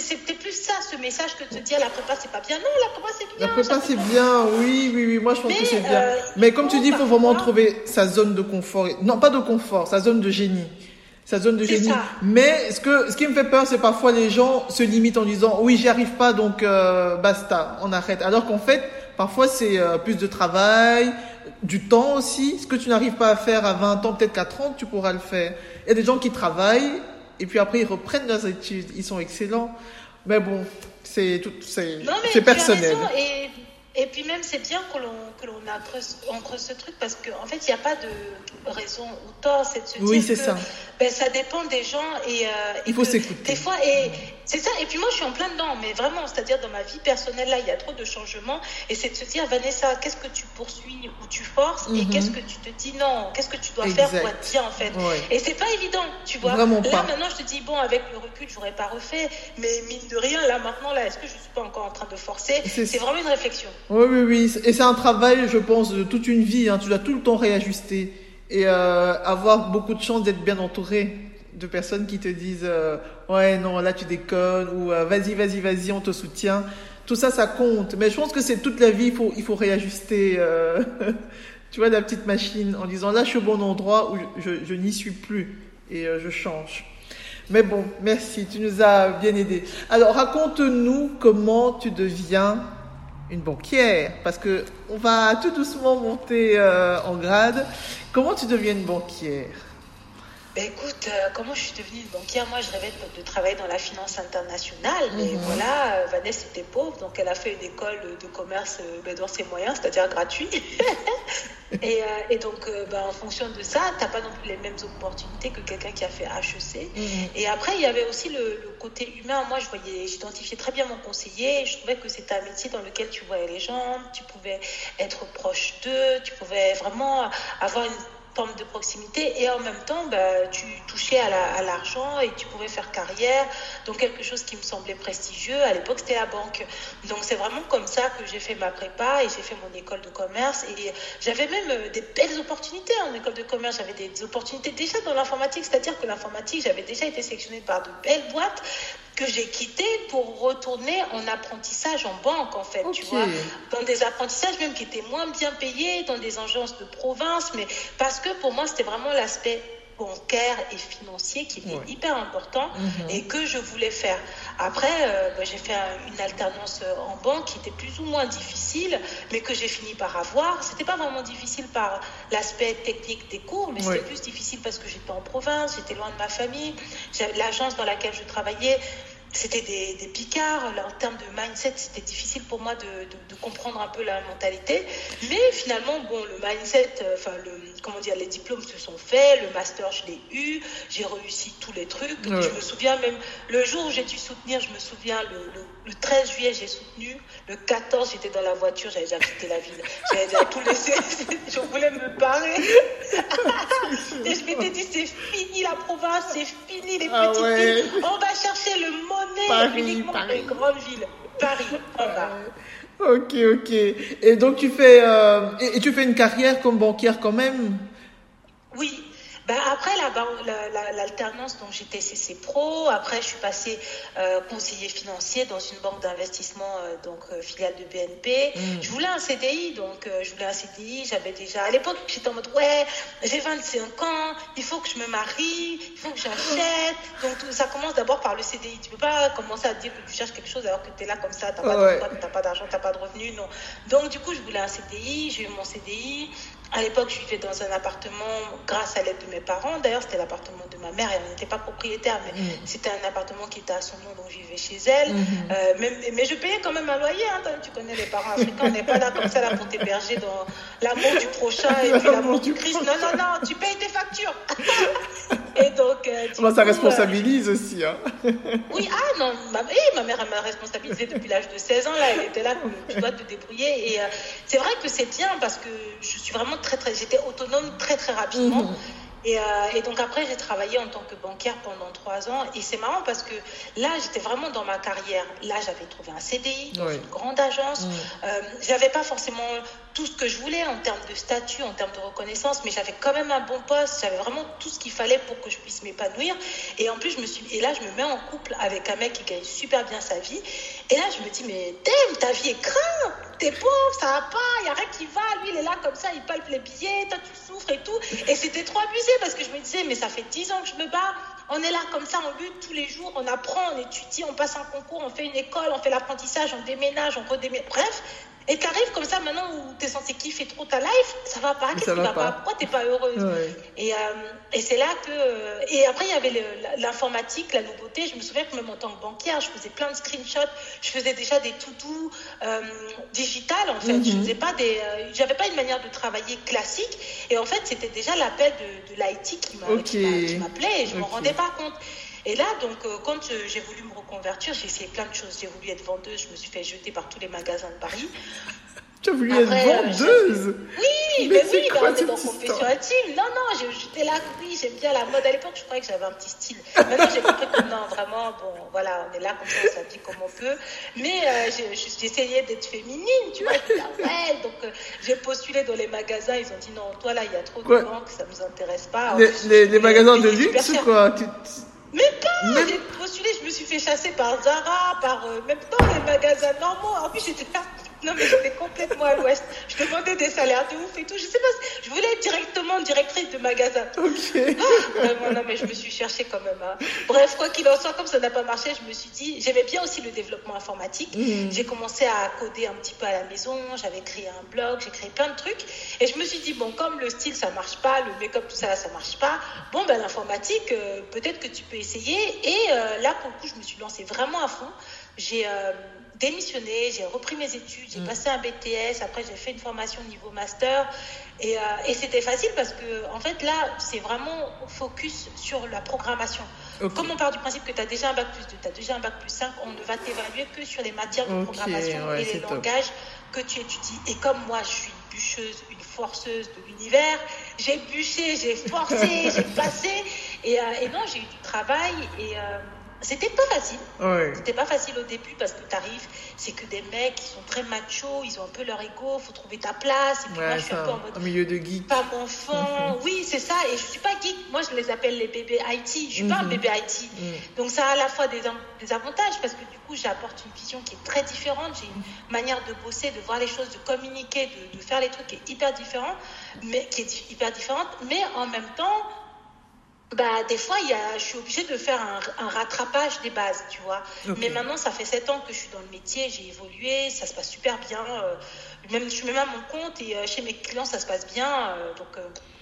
c'était plus ça, ce message que de se dire la prépa c'est pas bien. Non, la prépa c'est bien. La prépa c'est bien, oui, oui, oui. Moi je pense que c'est bien. Euh, Mais comme tu dis, il faut vraiment trouver sa zone de confort. Non, pas de confort, sa zone de génie. Sa zone de génie. Mais ce, que, ce qui me fait peur, c'est parfois les gens se limitent en disant oui, j'y arrive pas, donc euh, basta, on arrête. Alors qu'en fait, parfois c'est euh, plus de travail, du temps aussi. Ce que tu n'arrives pas à faire à 20 ans, peut-être qu'à 30, tu pourras le faire. Il y a des gens qui travaillent et puis après ils reprennent leurs études. Ils sont excellents. Mais bon, c'est tout, c'est, c'est personnel. et, et puis même c'est bien que l'on que l'on on creuse ce truc parce qu'en en fait il n'y a pas de raison ou tort, c'est de se oui, que ça. Ben, ça dépend des gens et, euh, il faut s'écouter. Des fois et c'est ça. Et puis moi je suis en plein dedans, mais vraiment, c'est-à-dire dans ma vie personnelle là il y a trop de changements et c'est de se dire Vanessa, qu'est-ce que tu poursuis ou tu forces et mhm. qu'est-ce que tu te dis non, qu'est-ce que tu dois faire pour être bien en fait. Et c'est pas évident, tu vois. Vraiment là pas. maintenant je te dis bon avec le recul j'aurais pas refait, mais mine de rien là maintenant là est-ce que je suis pas encore en train de forcer? C'est vraiment une réflexion. Oui oui oui et c'est un travail je pense de toute une vie. Hein. Tu dois tout le temps réajuster et euh, avoir beaucoup de chance d'être bien entouré de personnes qui te disent euh, ouais non là tu déconnes ou euh, vas-y vas-y vas-y on te soutient. Tout ça ça compte. Mais je pense que c'est toute la vie il faut il faut réajuster. *laughs* tu vois la petite machine en disant là je suis au bon endroit ou je, je, n'y suis plus et je change. Mais bon, merci, tu nous as bien aidé. Alors raconte-nous comment tu deviens une banquière, parce que on va tout doucement monter euh, en grade. Comment tu deviens une banquière? Ben écoute, euh, comment je suis devenue une banquière? Moi, je rêvais de, travailler dans la finance internationale, mais mhm. voilà, euh, Vanessa était pauvre, donc elle a fait une école de commerce ben, dans ses moyens, c'est-à-dire gratuit. *laughs* et, et, donc, ben, en fonction de ça, tu n'as pas non plus les mêmes opportunités que quelqu'un qui a fait HEC. Mhm. Et après, il y avait aussi le, le côté humain. Moi, je voyais, j'identifiais très bien mon conseiller. Je trouvais que c'était un métier dans lequel tu voyais les gens, tu pouvais être proche d'eux, tu pouvais vraiment avoir une forme de proximité et en même temps bah, tu touchais à l'argent et tu pouvais faire carrière donc quelque chose qui me semblait prestigieux. À l'époque c'était la banque. Donc c'est vraiment comme ça que j'ai fait ma prépa et j'ai fait mon école de commerce. Et j'avais même euh, des belles opportunités en école de commerce. J'avais des opportunités déjà dans l'informatique. C'est-à-dire que l'informatique j'avais déjà été sélectionnée par de belles boîtes que j'ai quitté pour retourner en apprentissage en banque, en fait, tu vois, dans des apprentissages même qui étaient moins bien payés, dans des agences de province, mais parce que pour moi, c'était vraiment l'aspect bancaire et financier qui était hyper important mhm. et que je voulais faire. Après, euh, bah, j'ai fait une alternance euh, en banque qui était plus ou moins difficile, mais que j'ai fini par avoir. C'était pas vraiment difficile par l'aspect technique des cours, mais c'était plus difficile parce que j'étais en province, j'étais loin de ma famille. L'agence dans laquelle je travaillais c'était des, des, picards. En termes de mindset, c'était difficile pour moi de, de, comprendre un peu la mentalité. Mais finalement, bon, le mindset, euh, enfin, le, comment dire, les diplômes se sont faits, le master, je l'ai eu, j'ai réussi tous les trucs. Je me souviens même, le jour où j'ai dû soutenir, je me souviens, le, le, 13 juillet, j'ai soutenu. Le 14, j'étais dans la voiture, j'avais déjà quitté la ville. J'avais déjà tout laissé. *laughs* je voulais me barrer. *laughs* Et je m'étais dit, c'est fini la province, c'est fini les ah petites villes. On va chercher le monde Paris, uniquement Paris. les grandes villes. Paris, Ok, ok. Et donc tu fais, euh, et, tu fais une carrière comme banquière quand même? Oui, ben, après l'alternance, la, dont j'étais CC Pro, après je suis passée euh, conseiller financier dans une banque d'investissement, euh, donc euh, filiale de BNP. Mm. Je voulais un CDI, donc je voulais un CDI. J'avais déjà, à l'époque, j'étais en mode ouais, j'ai 25 ans, il faut que je me marie, il faut que j'achète. *laughs* Donc ça commence d'abord par le CDI. Tu peux pas commencer à dire que tu cherches quelque chose alors que tu es là comme ça, tu n'as pas, pas d'argent, tu n'as pas de revenus, non. Donc du coup, je voulais un CDI, j'ai eu mon CDI. À l'époque, je vivais dans un appartement grâce à l'aide de mes parents. D'ailleurs, c'était l'appartement de ma mère. Elle n'était pas propriétaire, mais mm. c'était un appartement qui était à son nom, donc je vivais chez elle. Mm-hmm. Euh, mais, je payais quand même un loyer. Hein. Tu connais les parents africains, on n'est pas là comme ça là pour t'héberger dans l'amour du prochain et puis *laughs* l'amour du Christ. Non, non, non, tu payes tes factures. *laughs* et donc, euh, ça responsabilise aussi. Hein. *laughs* oui, ah non, ma, ma mère m'a responsabilisé depuis l'âge de 16 ans. Là, elle était là, tu dois te débrouiller. Et euh, c'est vrai que c'est bien parce que je suis vraiment très, très, j'étais autonome très, très rapidement. Mhm. Et, euh, et, donc après, j'ai travaillé en tant que banquière pendant trois ans. Et c'est marrant parce que là, j'étais vraiment dans ma carrière. Là, j'avais trouvé un CDI dans une grande agence. Mm. Euh, j'avais pas forcément tout ce que je voulais en termes de statut, en termes de reconnaissance, mais j'avais quand même un bon poste. J'avais vraiment tout ce qu'il fallait pour que je puisse m'épanouir. Et en plus, je me suis, et là, je me mets en couple avec un mec qui gagne super bien sa vie. Et là, je me dis, mais t'aimes, ta vie est crainte. T'es pauvre, ça va pas, n'y a rien qui va. Lui, il est là comme ça, il palpe les billets, toi, tu souffres et tout. Et c'était trop abusé parce que je me disais, mais ça fait 10 ans que je me bats. On est là comme ça, on lutte tous les jours, on apprend, on étudie, on passe un concours, on fait une école, on fait l'apprentissage, on déménage, on redéménage. Bref, et t'arrives comme ça maintenant où t'es censé kiffer trop ta life, ça va pas, qu'est-ce qui va pas, Pourquoi t'es pas heureuse? Et, euh, et c'est là que. Euh, et après, il y avait l'informatique, la nouveauté. Je me souviens que même en tant que banquière, je faisais plein de screenshots, je faisais déjà des to-do euh, digital en fait. Je mhm. faisais pas des. Euh, j'avais pas une manière de travailler classique. Et en fait, c'était déjà l'appel de, de l'IT qui m'appelait et je m'en rendais pas compte. Et là, donc, euh, quand j'ai voulu me reconvertir, j'ai essayé plein de choses. J'ai voulu être vendeuse, je me suis fait jeter par tous les magasins de Paris. Tu as voulu être euh, vendeuse Oui, mais, oui, mais on est dans profession intime. Non, non, j'étais là, oui, j'aime bien la mode. À l'époque, je croyais que j'avais un petit style. Maintenant, j'ai compris que non, vraiment, bon, voilà, on est là comme ça, on s'habille comme on peut. Mais euh, j'essayais d'être féminine, tu vois. ouais, donc j'ai postulé dans les magasins, ils ont dit non, toi là, il y a trop de banques, ça nous intéresse pas. Les, les, magasins de luxe quoi? Mais pas J'ai postulé, je me suis fait chasser par Zara, par euh, même dans les magasins normaux. En plus, j'étais là. Non, mais j'étais complètement à l'ouest. Je demandais des salaires de ouf et tout. Je sais pas, je voulais être directement directrice de magasin. Ok. Ah, vraiment, non, mais je me suis cherchée quand même. Hein. Bref, quoi qu'il en soit, comme ça n'a pas marché, je me suis dit, j'aimais bien aussi le développement informatique. Mhm. J'ai commencé à coder un petit peu à la maison. J'avais créé un blog, j'ai créé plein de trucs. Et je me suis dit, bon, comme le style, ça marche pas, le make-up, tout ça, ça marche pas. Bon, ben, l'informatique, euh, peut-être que tu peux essayer. Et euh, là, pour le coup, je me suis lancée vraiment à fond. J'ai. Euh, démissionné, j'ai repris mes études, j'ai mm. passé un BTS, après j'ai fait une formation niveau master. Et, euh, et c'était facile parce que, en fait, là, c'est vraiment focus sur la programmation. Comme on part du principe que tu as déjà un bac plus 2, tu as déjà un bac plus 5, on ne va t'évaluer que sur les matières de programmation et les langages que tu étudies. Et comme moi, je suis une bûcheuse, une forceuse de l'univers, j'ai bûché, j'ai forcé, *laughs* j'ai passé. Et, euh, et non, j'ai eu du travail et. Euh, c'était pas facile. C'était pas facile au début parce que tu arrives, c'est que des mecs qui sont très machos, ils ont un peu leur ego, faut trouver ta place. Et puis moi, je suis un peu en mode. milieu de geek. Pas mon *laughs* fond. oui, c'est ça. Et je suis pas geek. Moi, je les appelle les bébés IT. Je suis pas un mhm. bébé IT. Mhm. Donc, ça a à la fois des, des avantages parce que du coup, j'apporte une vision qui est très différente. J'ai une manière de bosser, de voir les choses, de communiquer, de, de faire les trucs qui est hyper différent, mais qui est hyper différente. Mais en même temps, bah, des fois, il y a, je suis obligée de faire un, un rattrapage des bases, tu vois. Mais maintenant, ça fait sept ans que je suis dans le métier, j'ai évolué, ça se passe super bien. Euh, même, je mets même mon compte et euh, chez mes clients, ça se passe bien. Euh, donc,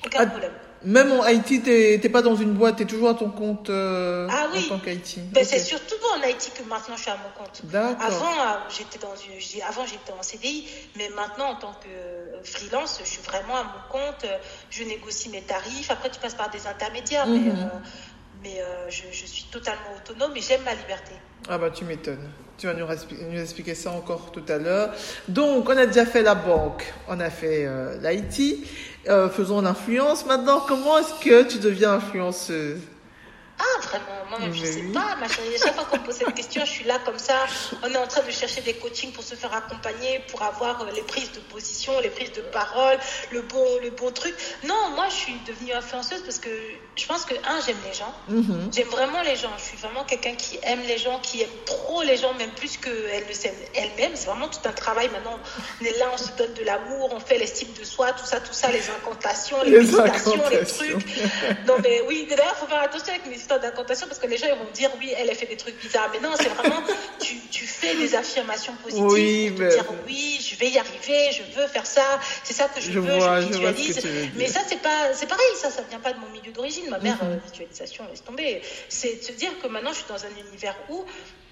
aucun ah, problème. Même en IT, t'es pas dans une boîte, tu es toujours à ton compte euh, ah, oui. en tant qu'IT. Ben, C'est surtout en IT que maintenant je suis à mon compte. Avant, euh, j'étais dans une, avant j'étais en CDI, mais maintenant en tant que euh, freelance, je suis vraiment à mon compte. Je négocie mes tarifs. Après, tu passes par des intermédiaires, mais, mhm. Mais je, je, suis totalement autonome et j'aime ma liberté. Ah bah tu m'étonnes. Tu vas nous, nous, expliquer ça encore tout à l'heure. Donc, on a déjà fait la banque, on a fait l'IT. Euh, faisons l'influence. Maintenant, comment est-ce que tu deviens influenceuse? Moi-même, je ne sais pas, ma chérie. Chaque fois qu'on me pose cette question, je suis là comme ça. On est en train de chercher des coachings pour se faire accompagner, pour avoir euh, les prises de position, les prises de parole, le bon, le bon truc. Non, moi, je suis devenue influenceuse parce que je pense que, un, j'aime les gens. Mm-hmm. J'aime vraiment les gens. Je suis vraiment quelqu'un qui aime les gens, qui aime trop les gens, même plus qu'elle ne s'aime elle-même. C'est vraiment tout un travail. Maintenant, on est là, on se donne de l'amour, on fait l'estime de soi, tout ça, tout ça, les incantations, les, méditations, les trucs. Non, mais oui, d'ailleurs, il faut faire attention avec mes parce que les gens ils vont dire oui, elle, a fait des trucs bizarres. Mais non, c'est vraiment, *laughs* tu, tu, fais des affirmations positives oui, pour te dire oui, je vais y arriver, je veux faire ça, c'est ça que je, veux, je visualise. mais ça, c'est pas, c'est pareil, ça, ça vient pas de mon milieu d'origine. Ma mère, euh, visualisation, laisse tomber. C'est de se dire que maintenant, je suis dans un univers où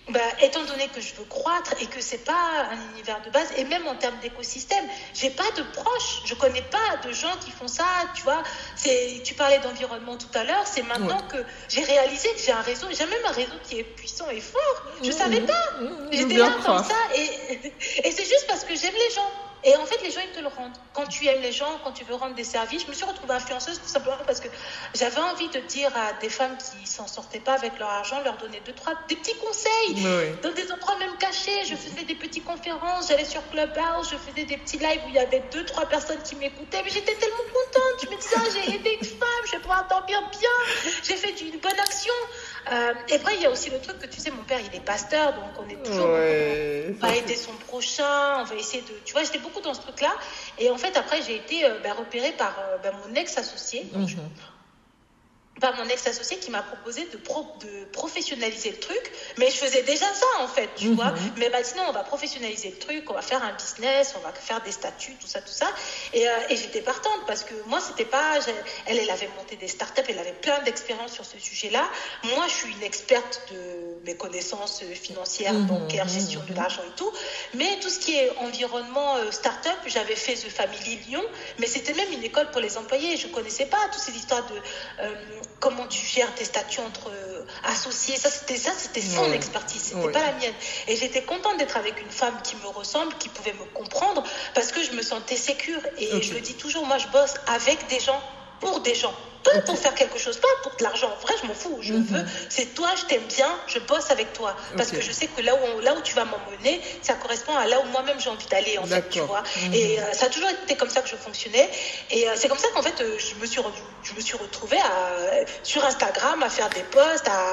bah, étant donné que je veux croître et que c'est pas un univers de base, et même en termes d'écosystème, j'ai pas de proches, je connais pas de gens qui font ça, tu vois. C'est, tu parlais d'environnement tout à l'heure, c'est maintenant que j'ai réalisé que j'ai un réseau, j'ai même un réseau qui est puissant et fort. Je mmh, savais pas. Mmh, mmh, J'étais là comme ça, et, *laughs* et c'est juste parce que j'aime les gens. Et en fait, les gens, ils te le rendent. Quand tu aimes les gens, quand tu veux rendre des services, je me suis retrouvée influenceuse tout simplement parce que j'avais envie de dire à des femmes qui s'en sortaient pas avec leur argent, leur donner deux, trois, des petits conseils, dans des endroits même cachés. Je faisais des petites conférences, j'allais sur Clubhouse, je faisais des petits lives où il y avait deux, trois personnes qui m'écoutaient, mais j'étais tellement contente. Je me disais, ah, j'ai aidé une femme, je vais pouvoir dormir bien, j'ai fait une bonne action. Euh, et après, il y a aussi le truc que tu sais, mon père, il est pasteur, donc on est toujours. on va aider son prochain, on va essayer de. Tu vois, j'étais beaucoup dans ce truc-là. Et en fait, après, j'ai été euh, bah, repérée par euh, bah, mon ex-associé. Par mon ex-associé qui m'a proposé de, de professionnaliser le truc. Mais je faisais déjà ça, en fait, tu vois. Mhm. Mais bah, sinon, on va professionnaliser le truc, on va faire un business, on va faire des statuts, tout ça, tout ça. Et, euh, et j'étais partante parce que moi, c'était pas. Elle, elle avait monté des startups, elle avait plein d'expérience sur ce sujet-là. Moi, je suis une experte de mes connaissances financières, mhm. bancaires, gestion de mhm. l'argent et tout. Mais tout ce qui est environnement euh, startup, j'avais fait The Family Lyon, mais c'était même une école pour les employés. Je connaissais pas toutes ces histoires de. Euh, comment tu gères tes statuts entre euh, associés. Ça, c'était ça, c'était son expertise, c'était pas la mienne. Et j'étais contente d'être avec une femme qui me ressemble, qui pouvait me comprendre, parce que je me sentais sécure. Et je le dis toujours, moi, je bosse avec des gens pour des gens. Pas pour faire quelque chose, pas pour de l'argent. En vrai, je m'en fous. Je mhm. veux, c'est toi, je t'aime bien, je bosse avec toi. Parce que je sais que là où, là où tu vas m'emmener, ça correspond à là où moi-même j'ai envie d'aller, en fait, tu vois. Mhm. Et euh, ça a toujours été comme ça que je fonctionnais. Et euh, c'est comme ça qu'en fait, euh, je, me suis je me suis retrouvée à, sur Instagram à faire des posts. À,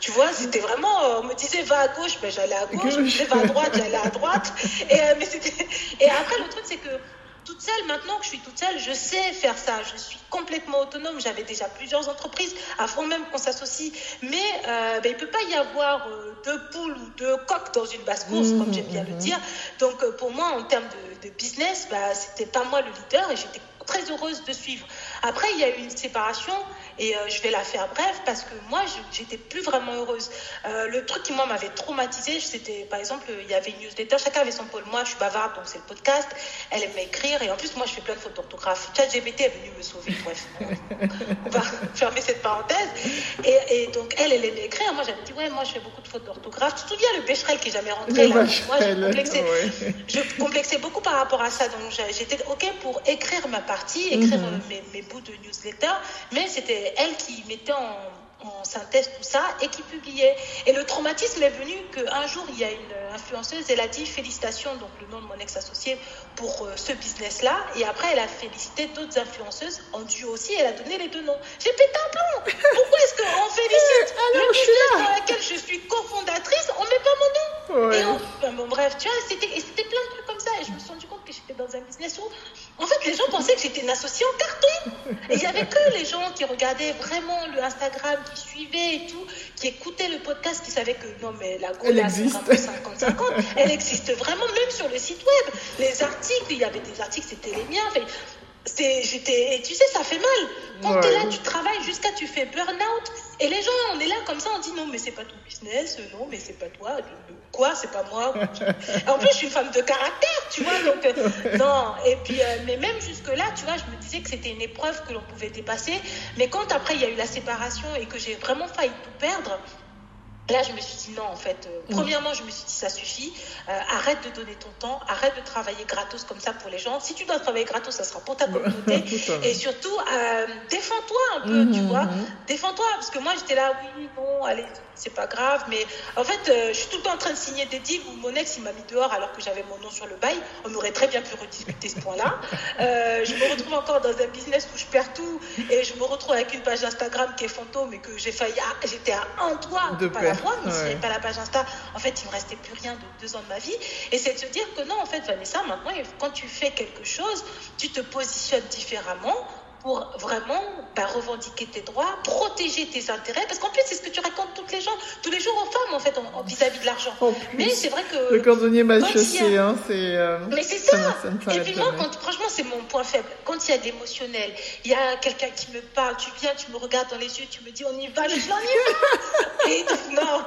tu vois, c'était vraiment, on me disait va à gauche, ben, j'allais à gauche. On me disait va à droite, j'allais à droite. Et, mais et après, le truc, c'est que toute seule, maintenant que je suis toute seule, je sais faire ça. Je suis complètement autonome. J'avais déjà plusieurs entreprises avant même qu'on s'associe. Mais euh, ben, il ne peut pas y avoir euh, deux poules ou deux coques dans une basse-course, comme j'aime bien le mmh, mmh. dire. Donc euh, pour moi, en termes de, de business, bah, ce n'était pas moi le leader et j'étais très heureuse de suivre. Après, il y a eu une séparation et euh, je vais la faire bref parce que moi, j'étais plus vraiment heureuse. Euh, le truc qui, moi, m'avait traumatisée, c'était, par exemple, il y avait une newsletter, chacun avait son pôle. Moi, je suis bavarde, donc c'est le podcast. Elle aime écrire et en plus, moi, je fais plein de fautes d'orthographe. ChatGPT est venu me sauver, bref. *laughs* On va fermer cette parenthèse. Et, donc, elle, elle aimait écrire. Moi, j'avais dit, ouais, moi, je fais beaucoup de fautes d'orthographe. Tu te souviens le Becherel qui est jamais rentré là? Moi, je complexais, je complexais beaucoup par rapport à ça. Donc, j'étais OK pour écrire ma partie, écrire mhm. mes, mes bouts de newsletter, mais c'était elle qui mettait en en synthèse tout ça et qui publiait. Et le traumatisme est venu qu'un jour, il y a une influenceuse, elle a dit félicitations, donc le nom de mon ex-associé, pour euh, ce business-là. Et après, elle a félicité d'autres influenceuses en duo aussi, elle a donné les deux noms. J'ai pété un plomb Pourquoi est-ce qu'on *laughs* félicite le business dans lequel je suis cofondatrice, on met pas mon nom Et bon, bref, tu vois, c'était plein de trucs comme ça. Et je me suis rendu compte que j'étais dans un business où, en fait, les gens pensaient que j'étais une associée en carton. Et il n'y avait que les gens qui regardaient vraiment le Instagram, qui suivaient et tout, qui écoutaient le podcast, qui savaient que non, mais la Go, là, 50-50. Elle existe vraiment, même sur le site web. Les articles, il y avait des articles, c'était les miens. J'étais, et tu sais, ça fait mal. Quand tu es là, tu travailles jusqu'à tu fais burn-out. Et les gens, on est là comme ça, on dit non, mais c'est pas ton business, non, mais c'est pas toi. Quoi, c'est pas moi. *laughs* en plus, je suis une femme de caractère, tu vois, donc euh, non. Et puis, euh, mais même jusque-là, tu vois, je me disais que c'était une épreuve que l'on pouvait dépasser. Mais quand après, il y a eu la séparation et que j'ai vraiment failli tout perdre, Là, je me suis dit non, en fait. Euh. Premièrement, je me suis dit ça suffit. Euh, arrête de donner ton temps. Arrête de travailler gratos comme ça pour les gens. Si tu dois travailler gratos, ça sera pour ta communauté. *laughs* et surtout, euh, défends-toi un peu, tu mm-hmm, vois. Mm-hmm. Défends-toi. Parce que moi, j'étais là, oui, bon, allez, c'est pas grave. Mais en fait, euh, je suis tout le temps en train de signer des deals où mon ex, il m'a mis dehors alors que j'avais mon nom sur le bail. On aurait très bien pu rediscuter ce point-là. *laughs* Euh, je me retrouve encore dans un business où je perds tout et je me retrouve avec une page Instagram qui est fantôme et que j'ai failli. J'étais à un doigt de pas la voir, mais si pas la page Insta, en fait, il me restait plus rien de deux ans de ma vie. Et c'est de se dire que non, en fait, Vanessa, maintenant, quand tu fais quelque chose, tu te positionnes différemment pour vraiment bah, revendiquer tes droits, protéger tes intérêts, parce qu'en plus, c'est ce que tu racontes toutes les gens, tous les jours aux femmes, en fait, vis-à-vis de l'argent. Mais c'est vrai que... Le cordonnier mal chaussé, hein, c'est... Euh, mais c'est ça, Et puis moi, quand, franchement, c'est mon point faible. Quand il y a d'émotionnel, il y a quelqu'un qui me parle, tu viens, tu me regardes dans les yeux, tu me dis, on y va, je dis, on y va Et non.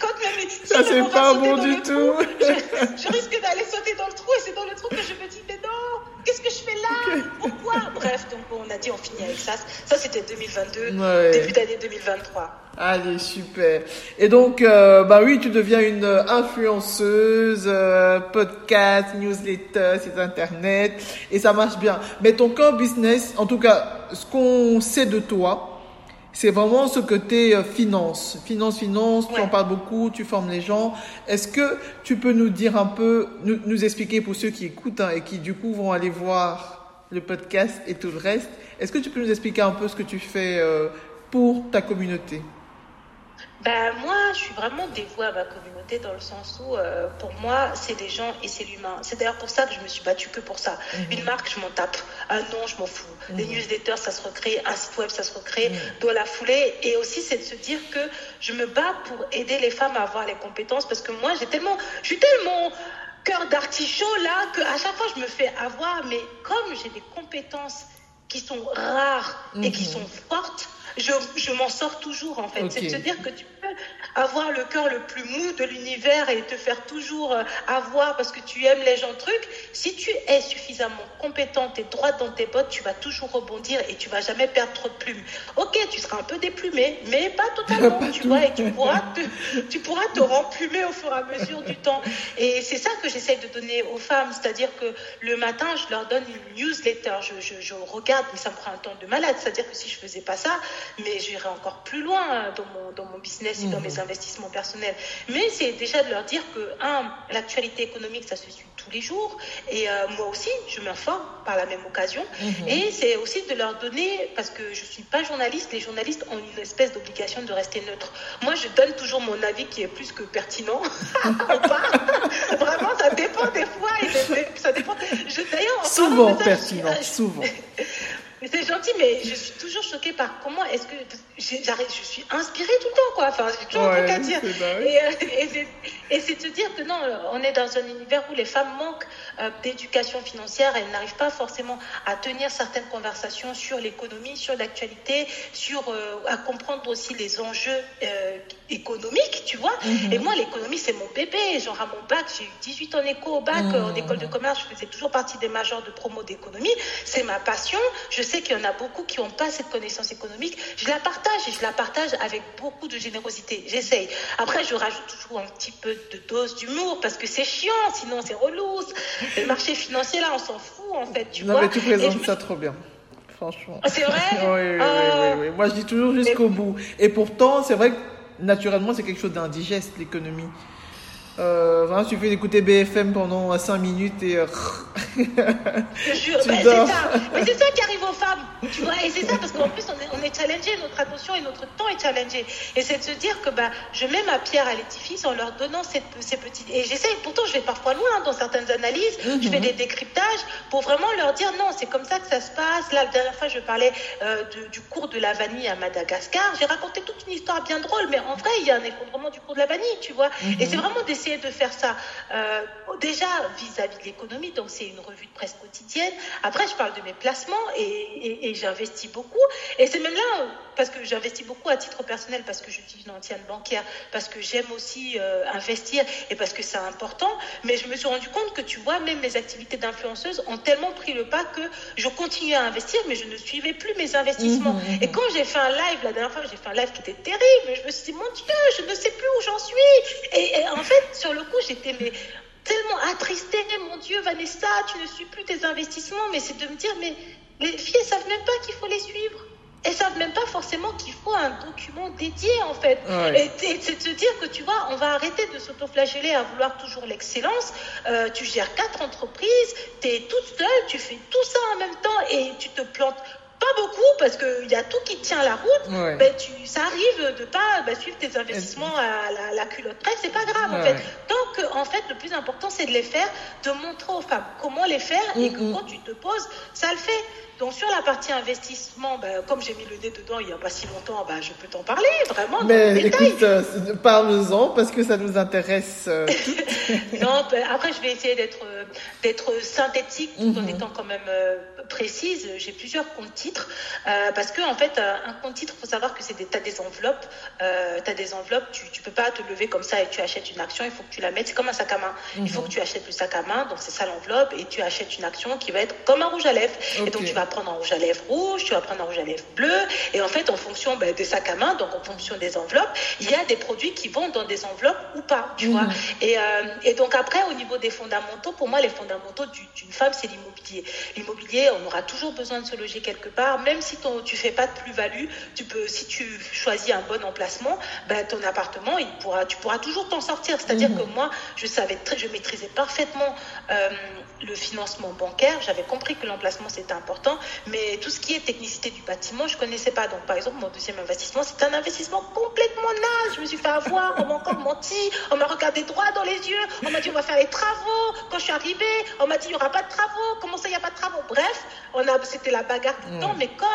Quand même... Ça, c'est pas bon du tout. je, risque d'aller sauter dans le trou, et c'est dans le trou que je me dis, mais non Qu'est-ce que je fais là Pourquoi *laughs* Bref donc on a dit on finit avec ça. Ça, c'était 2022, début d'année 2023. Allez, super. Et donc, euh, bah oui, tu deviens une influenceuse, euh, podcast, newsletter, site internet, et ça marche bien. Mais ton core business, en tout cas, ce qu'on sait de toi, c'est vraiment ce côté euh, finance. Finance, finance, tu en parles beaucoup, tu formes les gens. Est-ce que tu peux nous dire un peu, nous, nous expliquer pour ceux qui écoutent hein, et qui du coup vont aller voir le podcast et tout le reste, est-ce que tu peux nous expliquer un peu ce que tu fais euh, pour ta communauté? Ben, moi, je suis vraiment dévouée à ma communauté dans le sens où, euh, pour moi, c'est des gens et c'est l'humain. C'est d'ailleurs pour ça que je me suis battue que pour ça. Mhm. Une marque, je m'en tape. Un nom, je m'en fous. Les mhm. newsletters, ça se recrée. Un site web, ça se recrée. Mhm. Dans la foulée. Et aussi, c'est de se dire que je me bats pour aider les femmes à avoir les compétences parce que moi, j'ai tellement, je suis tellement cœur d'artichaut là que à chaque fois, je me fais avoir. Mais comme j'ai des compétences qui sont rares et qui sont fortes, je, je m'en sors toujours en fait. C'est de se dire que tu peux avoir le cœur le plus mou de l'univers et te faire toujours euh, avoir parce que tu aimes les gens trucs. Si tu es suffisamment compétente et droite dans tes bottes, tu vas toujours rebondir et tu vas jamais perdre trop de plumes. Ok, tu seras un peu déplumé, mais pas totalement, *laughs* tu vois, et tu pourras te, tu pourras te remplumer au fur et à mesure du temps. Et c'est ça que j'essaie de donner aux femmes, c'est-à-dire que le matin, je leur donne une newsletter, je, je, je regarde, mais ça me prend un temps de malade, c'est-à-dire que si je faisais pas ça, mais j'irai encore plus loin dans mon, dans mon business dans mes investissements personnels. Mais c'est déjà de leur dire que, un, l'actualité économique, ça se suit tous les jours. Et euh, moi aussi, je m'informe par la même occasion. Mhm. Et c'est aussi de leur donner, parce que je ne suis pas journaliste, les journalistes ont une espèce d'obligation de rester neutre. Moi, je donne toujours mon avis qui est plus que pertinent. *laughs* Vraiment, ça dépend des fois. Et ça dépend. D'ailleurs, souvent pertinent, souvent. *laughs* C'est gentil, mais je suis toujours choquée par comment est-ce que j'arrive, je suis inspirée tout le temps, quoi. Enfin, j'ai toujours un truc à dire. Euh, et, c'est de se dire que non, on est dans un univers où les femmes manquent euh, d'éducation financière, elles n'arrivent pas forcément à tenir certaines conversations sur l'économie, sur l'actualité, sur euh, à comprendre aussi les enjeux économiques, tu vois. Mhm. Et moi, l'économie, c'est mon bébé. Genre à mon bac, j'ai eu 18 ans éco au bac, en école de commerce, je faisais toujours partie des majors de promo d'économie. C'est ma passion. Je sais qu'il y en a beaucoup qui n'ont pas cette connaissance économique. Je la partage et je la partage avec beaucoup de générosité. J'essaye. Après, je rajoute toujours un petit peu de dose d'humour parce que c'est chiant, sinon c'est relou. Le marché financier, là, on s'en fout, en fait. Tu non, vois mais tu présentes ça trop bien. Franchement. Ah, c'est vrai *laughs* oui, oui, oui, oui, Moi, je dis toujours jusqu'au bout. Et pourtant, c'est vrai que naturellement, c'est quelque chose d'indigeste, l'économie. Euh, il suffit d'écouter BFM pendant 5 minutes et. *laughs* Je jure, c'est ça. Mais c'est ça qui arrive aux femmes. Tu vois, et c'est ça parce qu'en plus, on est, on est challengé, notre attention et notre temps est challengé. Et c'est de se dire que bah, je mets ma pierre à l'édifice en leur donnant cette, ces petites. Et j'essaie, pourtant, je vais parfois loin hein, dans certaines analyses, je fais mhm. des décryptages pour vraiment leur dire non, c'est comme ça que ça se passe. Là, la dernière fois, je parlais euh, du cours de la vanille à Madagascar. J'ai raconté toute une histoire bien drôle, mais en vrai, il y a un effondrement du cours de la vanille, tu vois. Et mhm. c'est vraiment des de faire ça euh, déjà vis-à-vis de l'économie, donc c'est une revue de presse quotidienne. Après, je parle de mes placements et, j'investis beaucoup. Et c'est même là, parce que j'investis beaucoup à titre personnel, parce que suis une ancienne bancaire, parce que j'aime aussi euh, investir et parce que c'est important. Mais je me suis rendu compte que, tu vois, même mes activités d'influenceuse ont tellement pris le pas que je continuais à investir, mais je ne suivais plus mes investissements. Mmh, mmh, mmh. Et quand j'ai fait un live, la dernière fois, j'ai fait un live qui était terrible, je me suis dit, mon Dieu, je ne sais plus où j'en suis. et en fait, sur le coup, j'étais tellement attristée. Mon Dieu, Vanessa, tu ne suis plus tes investissements. Mais c'est de me dire, mais les filles, elles savent même pas qu'il faut les suivre. Elles savent même pas forcément qu'il faut un document dédié, en fait. Et, c'est de se dire que, tu vois, on va arrêter de s'autoflageller à vouloir toujours l'excellence. Euh, tu gères quatre entreprises, tu es toute seule, tu fais tout ça en même temps et tu te plantes pas beaucoup parce qu'il y a tout qui tient la route, ben, tu, ça arrive de pas ben, suivre tes investissements à la, la culotte près, c'est pas grave en fait. Donc en fait, le plus important c'est de les faire, de montrer aux femmes comment les faire et que quand tu te poses, ça le fait. Donc sur la partie investissement, ben, comme j'ai mis le nez dedans il n'y a pas si longtemps, ben, je peux t'en parler vraiment. Mais écoute, euh, parle-en parce que ça nous intéresse. Euh, *laughs* non, ben, après je vais essayer d'être euh, d'être synthétique tout en mhm. étant quand même précise. J'ai plusieurs comptes titres parce que en fait un compte titre, faut savoir que c'est des as des enveloppes, euh, as des enveloppes, tu tu peux pas te lever comme ça et tu achètes une action, il faut que tu la mettes. C'est comme un sac à main. Il faut mhm. que tu achètes le sac à main, donc c'est ça l'enveloppe et tu achètes une action qui va être comme un rouge à lèvres et donc tu vas vas prendre un rouge à lèvres rouge, tu vas prendre un rouge à lèvres bleu. Et en fait, en fonction ben, des sacs à main, donc en fonction des enveloppes, il y a des produits qui vont dans des enveloppes ou pas, tu vois. Et, euh, et donc après, au niveau des fondamentaux, pour moi, les fondamentaux d'une femme, c'est l'immobilier. L'immobilier, on aura toujours besoin de se loger quelque part, même si ton, tu fais pas de plus-value, tu peux, si tu choisis un bon emplacement, ben, ton appartement, il pourra, tu pourras toujours t'en sortir. C'est-à-dire que moi, je savais très, je maîtrisais parfaitement euh, le financement bancaire. J'avais compris que l'emplacement c'était important, mais tout ce qui est technicité du bâtiment, je connaissais pas. Donc, par exemple, mon deuxième investissement, c'est un investissement complètement naze. Je me suis fait avoir, on m'a encore menti, on m'a regardé droit dans les yeux, on m'a dit on va faire les travaux. Quand je suis arrivée, on m'a dit il y aura pas de travaux. Comment ça, il y a pas de travaux? Bref, on a, c'était la bagarre tout le temps, mais comme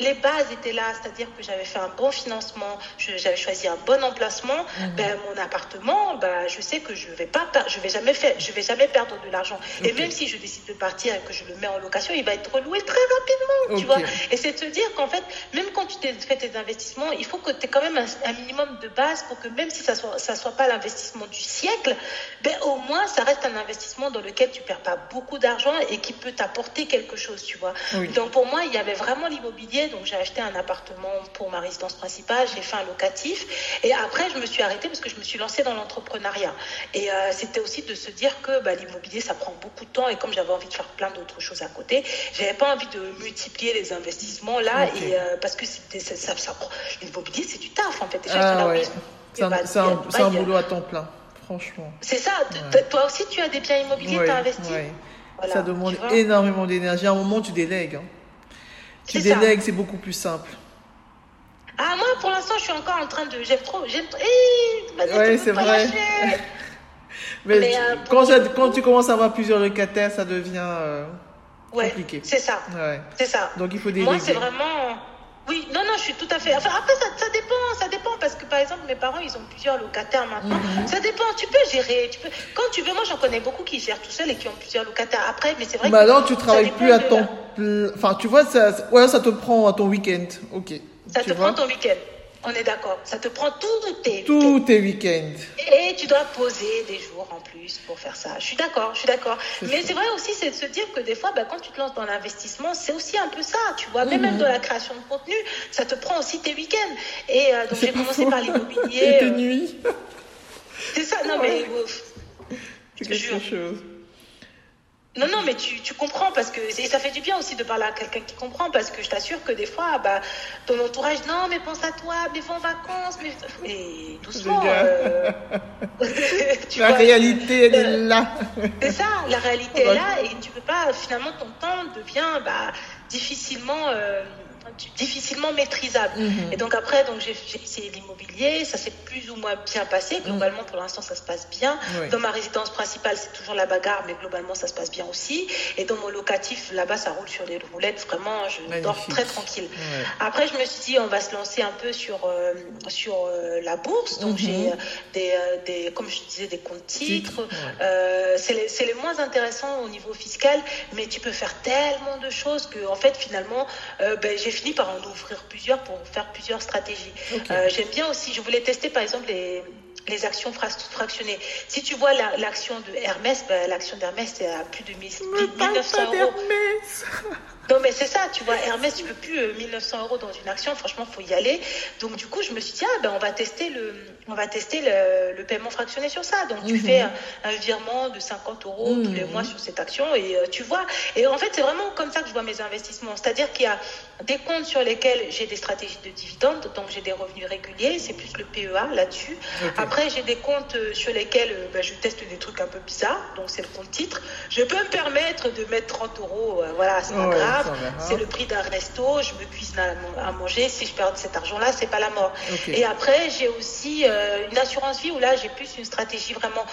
les bases étaient là, c'est-à-dire que j'avais fait un bon financement, j'avais choisi un bon emplacement, mhm. ben, mon appartement, ben, je sais que je vais pas, je vais jamais faire, je vais jamais perdre de l'argent. Et même si je décide de partir et que je le mets en location, il va être reloué très rapidement, tu vois. Et c'est de se dire qu'en fait, même quand tu fais tes investissements, il faut que tu aies quand même un, minimum de base pour que même si ça soit, ça soit pas l'investissement du siècle, ben, au moins, ça reste un investissement dans lequel tu perds pas beaucoup d'argent et qui peut t'apporter quelque chose, tu vois. Donc, pour moi, il y avait vraiment l'immobilier donc j'ai acheté un appartement pour ma résidence principale, j'ai fait un locatif. Et après, je me suis arrêtée parce que je me suis lancée dans l'entrepreneuriat. Et euh, c'était aussi de se dire que bah, l'immobilier, ça prend beaucoup de temps. Et comme j'avais envie de faire plein d'autres choses à côté, j'avais pas envie de multiplier les investissements là. Et, euh, parce que ça, ça, ça, l'immobilier, c'est du taf en fait. Ah, C'est un, boulot à temps plein, franchement. C'est ça. Toi aussi, tu as des biens immobiliers, tu as investi. ça demande énormément d'énergie. À un moment, tu délègues. Hein. Tu délègues, c'est beaucoup plus simple. Ah, moi, pour l'instant, je suis encore en train de. J'aime trop. J'aime trop. oui, c'est vrai. *laughs* Mais, euh, quand, quand, tu commences à avoir plusieurs locataires, ça devient euh, compliqué. C'est ça. Ouais. C'est ça. Donc, il faut déléguer. Moi, c'est vraiment. Oui, non, non, je suis tout à fait. Enfin, après, ça, ça, dépend, ça dépend parce que par exemple, mes parents, ils ont plusieurs locataires maintenant. Mhm. Ça dépend. Tu peux gérer. Tu peux. Quand tu veux, moi, j'en connais beaucoup qui gèrent tout seul et qui ont plusieurs locataires. Après, mais c'est vrai. Bah alors, tu travailles plus à temps. Enfin, tu vois, ça, ouais, ça te prend à ton week-end. Ok. Ça te prend ton week-end. On est d'accord. Ça te prend tous tes Tous tes week-ends. Et tu dois poser des jours en plus pour faire ça. Je suis d'accord, je suis d'accord. Mais c'est vrai aussi, c'est de se dire que des fois, bah, quand tu te lances dans l'investissement, c'est aussi un peu ça, tu vois. Même, même mhm. dans la création de contenu, ça te prend aussi tes week-ends. Et euh, donc j'ai commencé par l'immobilier. *laughs* Et tes euh, nuits. C'est ça, non mais. *laughs* Chose. Non, non, mais tu, tu comprends parce que et ça fait du bien aussi de parler à quelqu'un qui comprend parce que je t'assure que des fois, bah, ton entourage, non, mais pense à toi, mais va en vacances, mais, mais doucement. Euh... *laughs* la réalité, elle est euh, là. C'est ça, la réalité est là et tu peux pas, finalement, ton temps devient bah, difficilement. Euh, difficilement maîtrisable. Mhm. Et donc après, donc j'ai essayé l'immobilier, ça s'est plus ou moins bien passé. Mhm. Globalement, pour l'instant, ça se passe bien. Dans ma résidence principale, c'est toujours la bagarre, mais globalement, ça se passe bien aussi. Et dans mon locatif, là-bas, ça roule sur les roulettes. Vraiment, je dors très tranquille. Après, je me suis dit, on va se lancer un peu sur euh, sur euh, la bourse. Donc j'ai mhm. euh, des, des, comme je disais, des comptes titres. c'est les, les, moins intéressants au niveau fiscal, mais tu peux faire tellement de choses que, en fait, finalement, ben, j'ai par en ouvrir plusieurs pour faire plusieurs stratégies. Euh, j'aime bien aussi, je voulais tester par exemple les, les actions fractionnées. Si tu vois l'action de Hermès, ben, l'action d'Hermès c'est à plus de 1900 euros. *laughs* Non, mais c'est ça, tu vois, Hermès, tu peux plus 1900 euh, euros dans une action, franchement, faut y aller. Donc, du coup, je me suis dit, ah, ben, on va tester le, on va tester le, le paiement fractionné sur ça. Donc, tu mhm. fais un, virement de 50 euros tous les mhm. mois sur cette action et euh, tu vois. Et en fait, c'est vraiment comme ça que je vois mes investissements. C'est-à-dire qu'il y a des comptes sur lesquels j'ai des stratégies de dividendes, donc j'ai des revenus réguliers, c'est plus le PEA là-dessus. Après, j'ai des comptes euh, sur lesquels ben, je teste des trucs un peu bizarres, donc c'est le compte titre. Je peux me permettre de mettre 30 euros, voilà, c'est pas grave c'est le prix d'un resto, je me cuisine à, manger, si je perds cet argent-là, c'est pas la mort. Et après, j'ai aussi euh, une assurance vie où là, j'ai plus une stratégie vraiment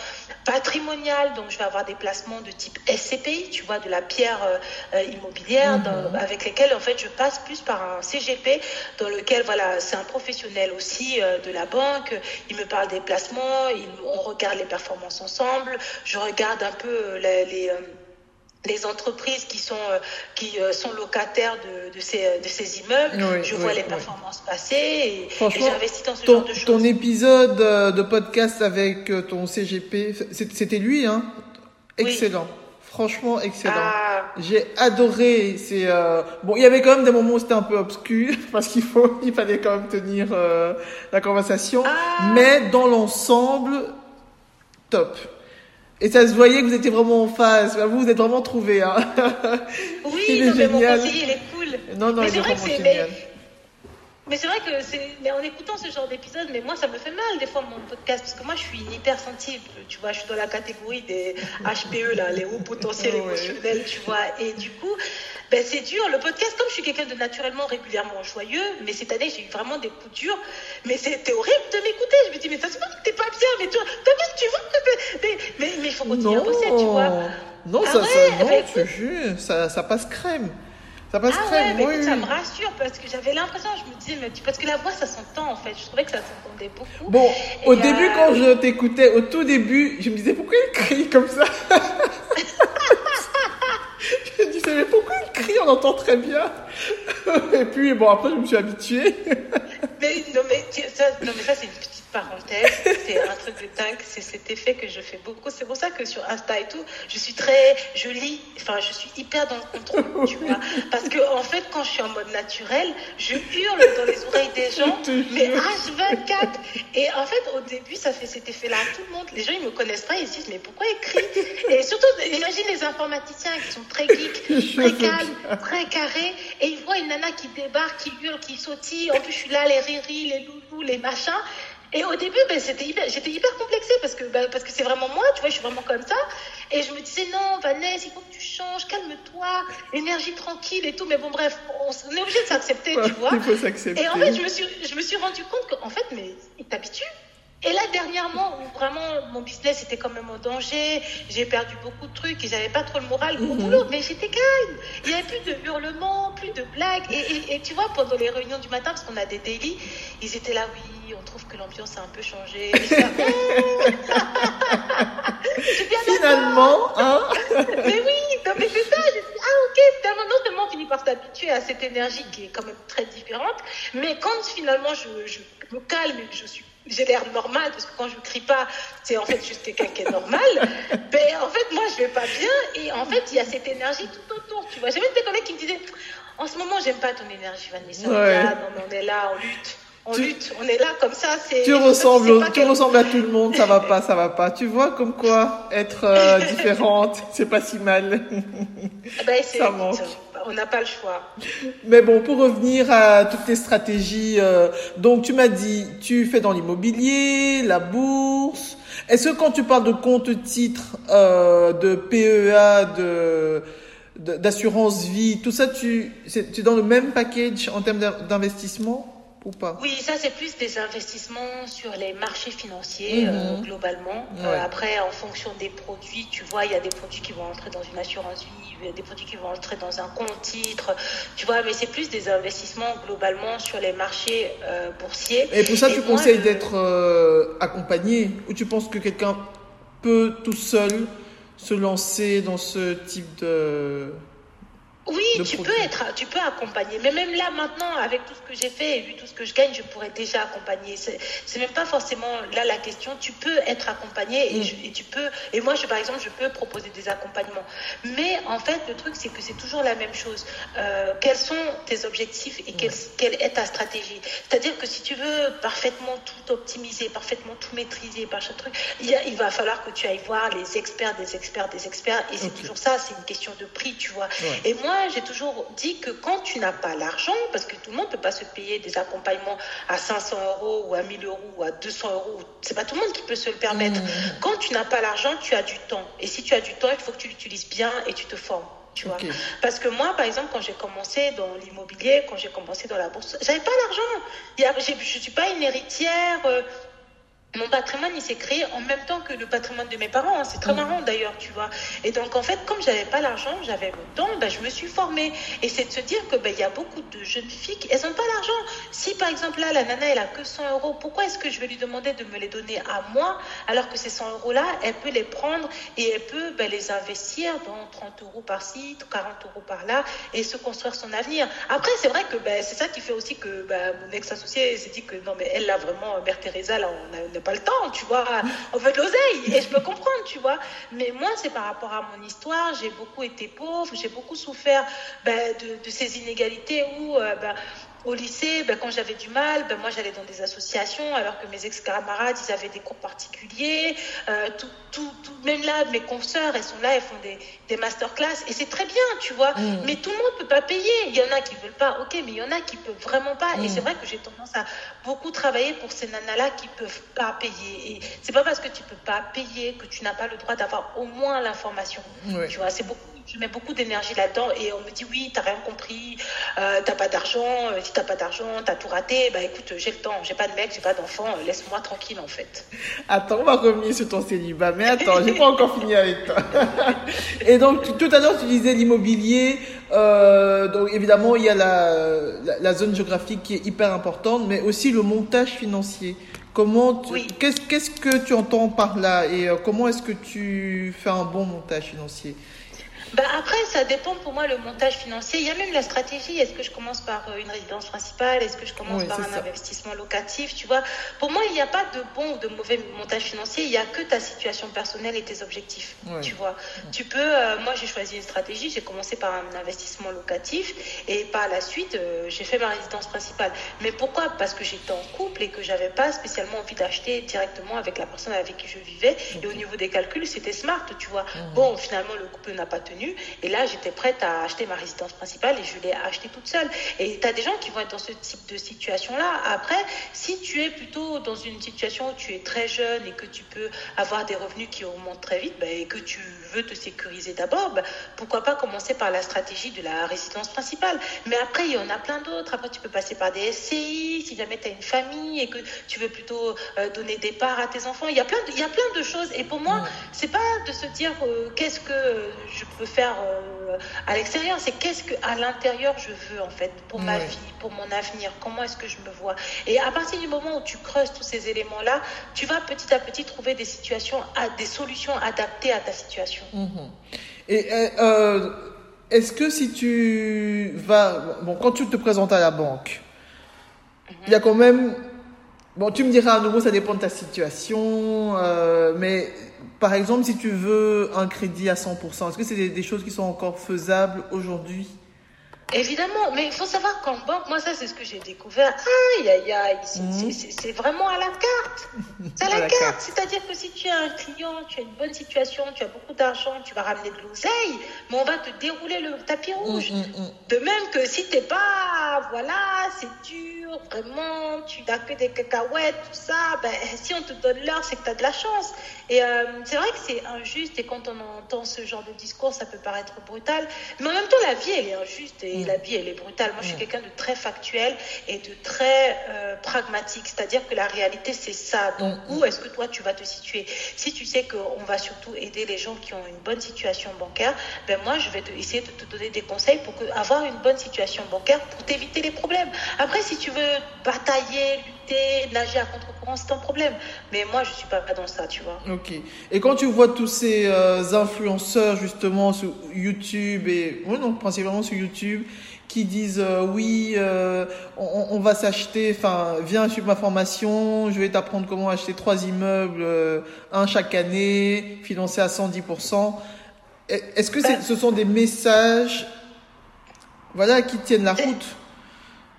patrimoniale, donc je vais avoir des placements de type SCPI, tu vois, de la pierre euh, euh, immobilière, mhm. avec lesquels en fait je passe plus par un CGP, dans lequel voilà, c'est un professionnel aussi de la banque, il me parle des placements, on regarde les performances ensemble, je regarde un peu les les entreprises qui sont, euh, qui euh, sont locataires de, de, ces, de ces immeubles. je vois les performances passer et, j'investis dans ce ton, genre de choses. Ton épisode euh, de podcast avec ton CGP, c'était lui, hein? Excellent. Franchement, excellent. Ah. J'ai adoré. C'est euh... bon, il y avait quand même des moments où c'était un peu obscur *laughs* parce qu'il faut, il fallait quand même tenir euh, la conversation. Ah. Mais dans l'ensemble, top. Et ça se voyait que vous étiez vraiment en phase. Vous, vous êtes vraiment trouvé. Hein. Oui, *laughs* il est non, génial. mais mon conseiller, il est cool. Non, non, mais il est vraiment génial. Mais c'est vrai que c'est, mais en écoutant ce genre d'épisode, mais moi ça me fait mal des fois mon podcast parce que moi je suis hypersensible, tu vois, je suis dans la catégorie des HPE là, les hauts potentiels émotionnels, tu vois, et du coup, ben c'est dur. Le podcast, comme je suis quelqu'un de naturellement régulièrement joyeux, mais cette année j'ai eu vraiment des coups durs, mais c'était horrible de m'écouter. Je me dis mais ça se voit que t'es pas bien, mais toi, tu vois, mais mais il faut continuer non. à bosser, tu vois. Non, ah ça, ça, non, ben, je ça, ça passe crème. Ça passe ah très ouais, ça me rassure parce que j'avais l'impression, je me disais, mais parce que la voix, ça s'entend en fait. Je trouvais que ça s'entendait beaucoup. Bon, au début, quand je t'écoutais, au tout début, je me disais, pourquoi il crie comme ça? *laughs* *laughs* Je me disais, mais pourquoi il crie On entend très bien. *laughs* Et puis, bon, après, je me suis habituée. *laughs* mais non, mais ça, non, mais ça c'est une petite parenthèse, c'est un truc de dingue, c'est cet effet que je fais beaucoup. C'est pour ça que sur Insta et tout, je suis très, je lis, enfin, je suis hyper dans le contrôle, tu vois. Parce que, en fait, quand je suis en mode naturel, je hurle dans les oreilles des gens, mais H24. Et en fait, au début, ça fait cet effet-là à tout le monde. Les gens, ils me connaissent pas, ils se disent, mais pourquoi écrit Et surtout, imagine les informaticiens qui sont très geeks, très calmes, très carrés, et ils voient une nana qui débarque, qui hurle, qui sautille. En plus, je suis là, les riri, les loulous, les machins. Et au début, ben, c'était j'étais hyper complexée parce que, ben, parce que c'est vraiment moi, tu vois, je suis vraiment comme ça. Et je me disais, non, Vanessa, il faut que tu changes, calme-toi, énergie tranquille et tout. Mais bon, bref, on, est obligé de s'accepter, tu vois. il faut s'accepter. Et en fait, je me suis, je me suis rendu compte qu'en fait, mais il t'habitue. Et là, dernièrement, où vraiment mon business était quand même en danger, j'ai perdu beaucoup de trucs et j'avais pas trop le moral au mhm. boulot, mais j'étais calme. Il n'y avait plus de hurlements, plus de blagues. Et, et, tu vois, pendant les réunions du matin, parce qu'on a des délits, ils étaient là, oui, on trouve que l'ambiance a un peu changé. *laughs* Finalement, hein *laughs* Mais oui, non, mais c'est ça. Je dis, ah ok, finalement, non seulement on finit par s'habituer à cette énergie qui est quand même très différente, mais quand finalement je, je me calme et que je suis j'ai l'air normal parce que quand je crie pas, c'est en fait juste quelqu'un qui est normal. *laughs* ben, en fait, moi, je vais pas bien et en fait, il y a cette énergie tout autour. Tu vois, j'ai même des collègues qui me disaient En ce moment, j'aime pas ton énergie, Vanessa. Ouais. non, mais on est là, on lutte. On lutte, on est là comme ça. C'est, tu ressembles, tu ressembles à tout le monde, ça *laughs* va pas, ça va pas. Tu vois comme quoi être euh, *laughs* différente, c'est pas si mal. Ben, ça manque on n'a pas le choix. Mais bon, pour revenir à toutes tes stratégies, euh, donc tu m'as dit, tu fais dans l'immobilier, la bourse. Est-ce que quand tu parles de compte titre, euh, de PEA, de d'assurance vie, tout ça, tu, tu es dans le même package en termes d'investissement? Oui, ça c'est plus des investissements sur les marchés financiers euh, mhm. globalement. Euh, après, en fonction des produits, tu vois, il y a des produits qui vont entrer dans une assurance vie, il y a des produits qui vont entrer dans un compte titre, tu vois, mais c'est plus des investissements globalement sur les marchés euh, boursiers. Et pour ça, tu conseilles d'être accompagné? Ou tu penses que quelqu'un peut tout seul se lancer dans ce type de oui, tu peux être, tu peux accompagner. Mais même là, maintenant, avec tout ce que j'ai fait et vu tout ce que je gagne, je pourrais déjà accompagner. C'est même pas forcément là la question. Tu peux être accompagné et, tu peux. Et moi, je, par exemple, je peux proposer des accompagnements. Mais en fait, le truc, c'est que c'est toujours la même chose. Euh, quels sont tes objectifs et quelle, quelle est ta stratégie? C'est-à-dire que si tu veux parfaitement tout optimiser, parfaitement tout maîtriser, par chaque truc, il, il, va falloir que tu ailles voir les experts, des experts, des experts. Et c'est toujours ça. C'est une question de prix, tu vois. Et moi, j'ai toujours dit que quand tu n'as pas l'argent, parce que tout le monde ne peut pas se payer des accompagnements à 500 euros ou à 1000 euros ou à 200 euros, c'est pas tout le monde qui peut se le permettre. Mmh. Quand tu n'as pas l'argent, tu as du temps. Et si tu as du temps, il faut que tu l'utilises bien et tu te formes. Tu vois. Parce que moi, par exemple, quand j'ai commencé dans l'immobilier, quand j'ai commencé dans la bourse, j'avais pas l'argent. Je ne suis pas une héritière. Euh, mon patrimoine, il s'est créé en même temps que le patrimoine de mes parents. Hein. C'est très mm. marrant d'ailleurs, tu vois. Et donc, en fait, comme j'avais pas l'argent, j'avais le temps, ben, je me suis formée. Et c'est de se dire que ben, il y a beaucoup de jeunes filles, elles n'ont pas l'argent. Si, par exemple, là, la nana, elle a que 100 euros, pourquoi est-ce que je vais lui demander de me les donner à moi, alors que ces 100 euros-là, elle peut les prendre et elle peut ben, les investir dans 30 euros par-ci, 40 euros par-là, et se construire son avenir. Après, c'est vrai que ben, c'est ça qui fait aussi que mon ex-associé s'est dit que non, mais elle, là, vraiment, Mère Teresa, là, on a n'a pas le temps, tu vois. *laughs* On veut de l'oseille et je peux comprendre, tu vois. Mais moi, c'est par rapport à mon histoire. J'ai beaucoup été pauvre, j'ai beaucoup souffert ben, de, ces inégalités où euh, ben, au lycée, ben, quand j'avais du mal, ben, moi j'allais dans des associations, alors que mes ex-camarades, ils avaient des cours particuliers. Euh, tout, tout, tout, même là, mes consoeurs, elles sont là, elles font des, des masterclass, et c'est très bien, tu vois. Mm. Mais tout le monde peut pas payer. Il y en a qui veulent pas, ok, mais il y en a qui peuvent vraiment pas. Et mm. c'est vrai que j'ai tendance à beaucoup travailler pour ces nanas-là qui peuvent pas payer. Et c'est pas parce que tu peux pas payer que tu n'as pas le droit d'avoir au moins l'information. Tu vois, c'est beaucoup je mets beaucoup d'énergie là-dedans et on me dit oui, t'as rien compris, euh, t'as pas d'argent, euh, si t'as pas d'argent, t'as tout raté. Bah écoute, j'ai le temps, j'ai pas de mec, j'ai pas d'enfant, euh, laisse-moi tranquille en fait. Attends, on va revenir sur ton célibat, mais attends, j'ai pas encore fini avec toi. *laughs* et donc tout à l'heure tu disais l'immobilier, euh, donc évidemment il y a la, la, zone géographique qui est hyper importante, mais aussi le montage financier. Comment, qu'est-ce, qu'est-ce que tu entends par là et comment est-ce que tu fais un bon montage financier? Bah après, ça dépend pour moi le montage financier. Il y a même la stratégie. Est-ce que je commence par euh, une résidence principale? Est-ce que je commence par un investissement locatif Tu vois, pour moi, il n'y a pas de bon ou de mauvais montage financier. Il n'y a que ta situation personnelle et tes objectifs. Tu vois, tu peux. Euh, moi, j'ai choisi une stratégie. J'ai commencé par un investissement locatif et par la suite, euh, j'ai fait ma résidence principale. Mais pourquoi? Parce que j'étais en couple et que j'avais pas spécialement envie d'acheter directement avec la personne avec qui je vivais. Et au niveau des calculs, c'était smart. Tu vois? Bon, finalement, le couple n'a pas tenu et là, j'étais prête à acheter ma résidence principale et je l'ai achetée toute seule. Et tu as des gens qui vont être dans ce type de situation-là. Après, si tu es plutôt dans une situation où tu es très jeune et que tu peux avoir des revenus qui augmentent très vite bah, et que tu veux te sécuriser d'abord, bah, pourquoi pas commencer par la stratégie de la résidence principale. Mais après, il y en a plein d'autres. Après, tu peux passer par des SCI si jamais tu as une famille et que tu veux plutôt euh, donner des parts à tes enfants. Il y a plein de, il y a plein de choses. Et pour moi, c'est pas de se dire euh, qu'est-ce que je peux faire euh, à l'extérieur, c'est qu'est-ce que à l'intérieur je veux en fait pour ma vie, pour mon avenir, comment est-ce que je me vois? Et à partir du moment où tu creuses tous ces éléments-là, tu vas petit à petit trouver des situations, des solutions adaptées à ta situation. Mhm. Et euh, euh, est-ce que si tu vas, bon, quand tu te présentes à la banque, il y a quand même Bon, tu me diras à nouveau, ça dépend de ta situation, mais par exemple, si tu veux un crédit à 100%, est-ce que c'est des, choses qui sont encore faisables aujourd'hui? Évidemment, mais il faut savoir qu'en banque, moi ça c'est ce que j'ai découvert. Aïe, aïe, aïe, mhm. c'est vraiment à la carte. C'est à *laughs* la, carte. C'est-à-dire que si tu as un client, tu as une bonne situation, tu as beaucoup d'argent, tu vas ramener de l'oseille, mais on va te dérouler le tapis mhm, rouge. Mhm, de même que si t'es pas, voilà, c'est dur, vraiment, tu n'as que des cacahuètes, tout ça, ben, si on te donne l'heure, c'est que tu as de la chance. Et euh, c'est vrai que c'est injuste et quand on entend ce genre de discours, ça peut paraître brutal. Mais en même temps, la vie, elle est injuste et la vie, elle est brutale. Moi, je suis mm. quelqu'un de très factuel et de très euh, pragmatique. C'est-à-dire que la réalité, c'est ça. Donc, mm, où mm. est-ce que toi, tu vas te situer? Si tu sais qu'on va surtout aider les gens qui ont une bonne situation bancaire, ben moi, je vais te, essayer de te donner des conseils pour que, avoir une bonne situation bancaire pour t'éviter les problèmes. Après, si tu veux batailler, lutter, nager à contre-courant, c'est un problème. Mais moi, je suis pas dans ça, tu vois. Ok. Et quand tu vois tous ces euh, influenceurs, justement, sur YouTube et, oui, non, principalement sur YouTube, qui disent euh, oui, euh, on, va s'acheter, enfin, viens suivre ma formation, je vais t'apprendre comment acheter trois immeubles, un chaque année, financé à 110%. Est-ce que ce sont des messages, voilà, qui tiennent la route?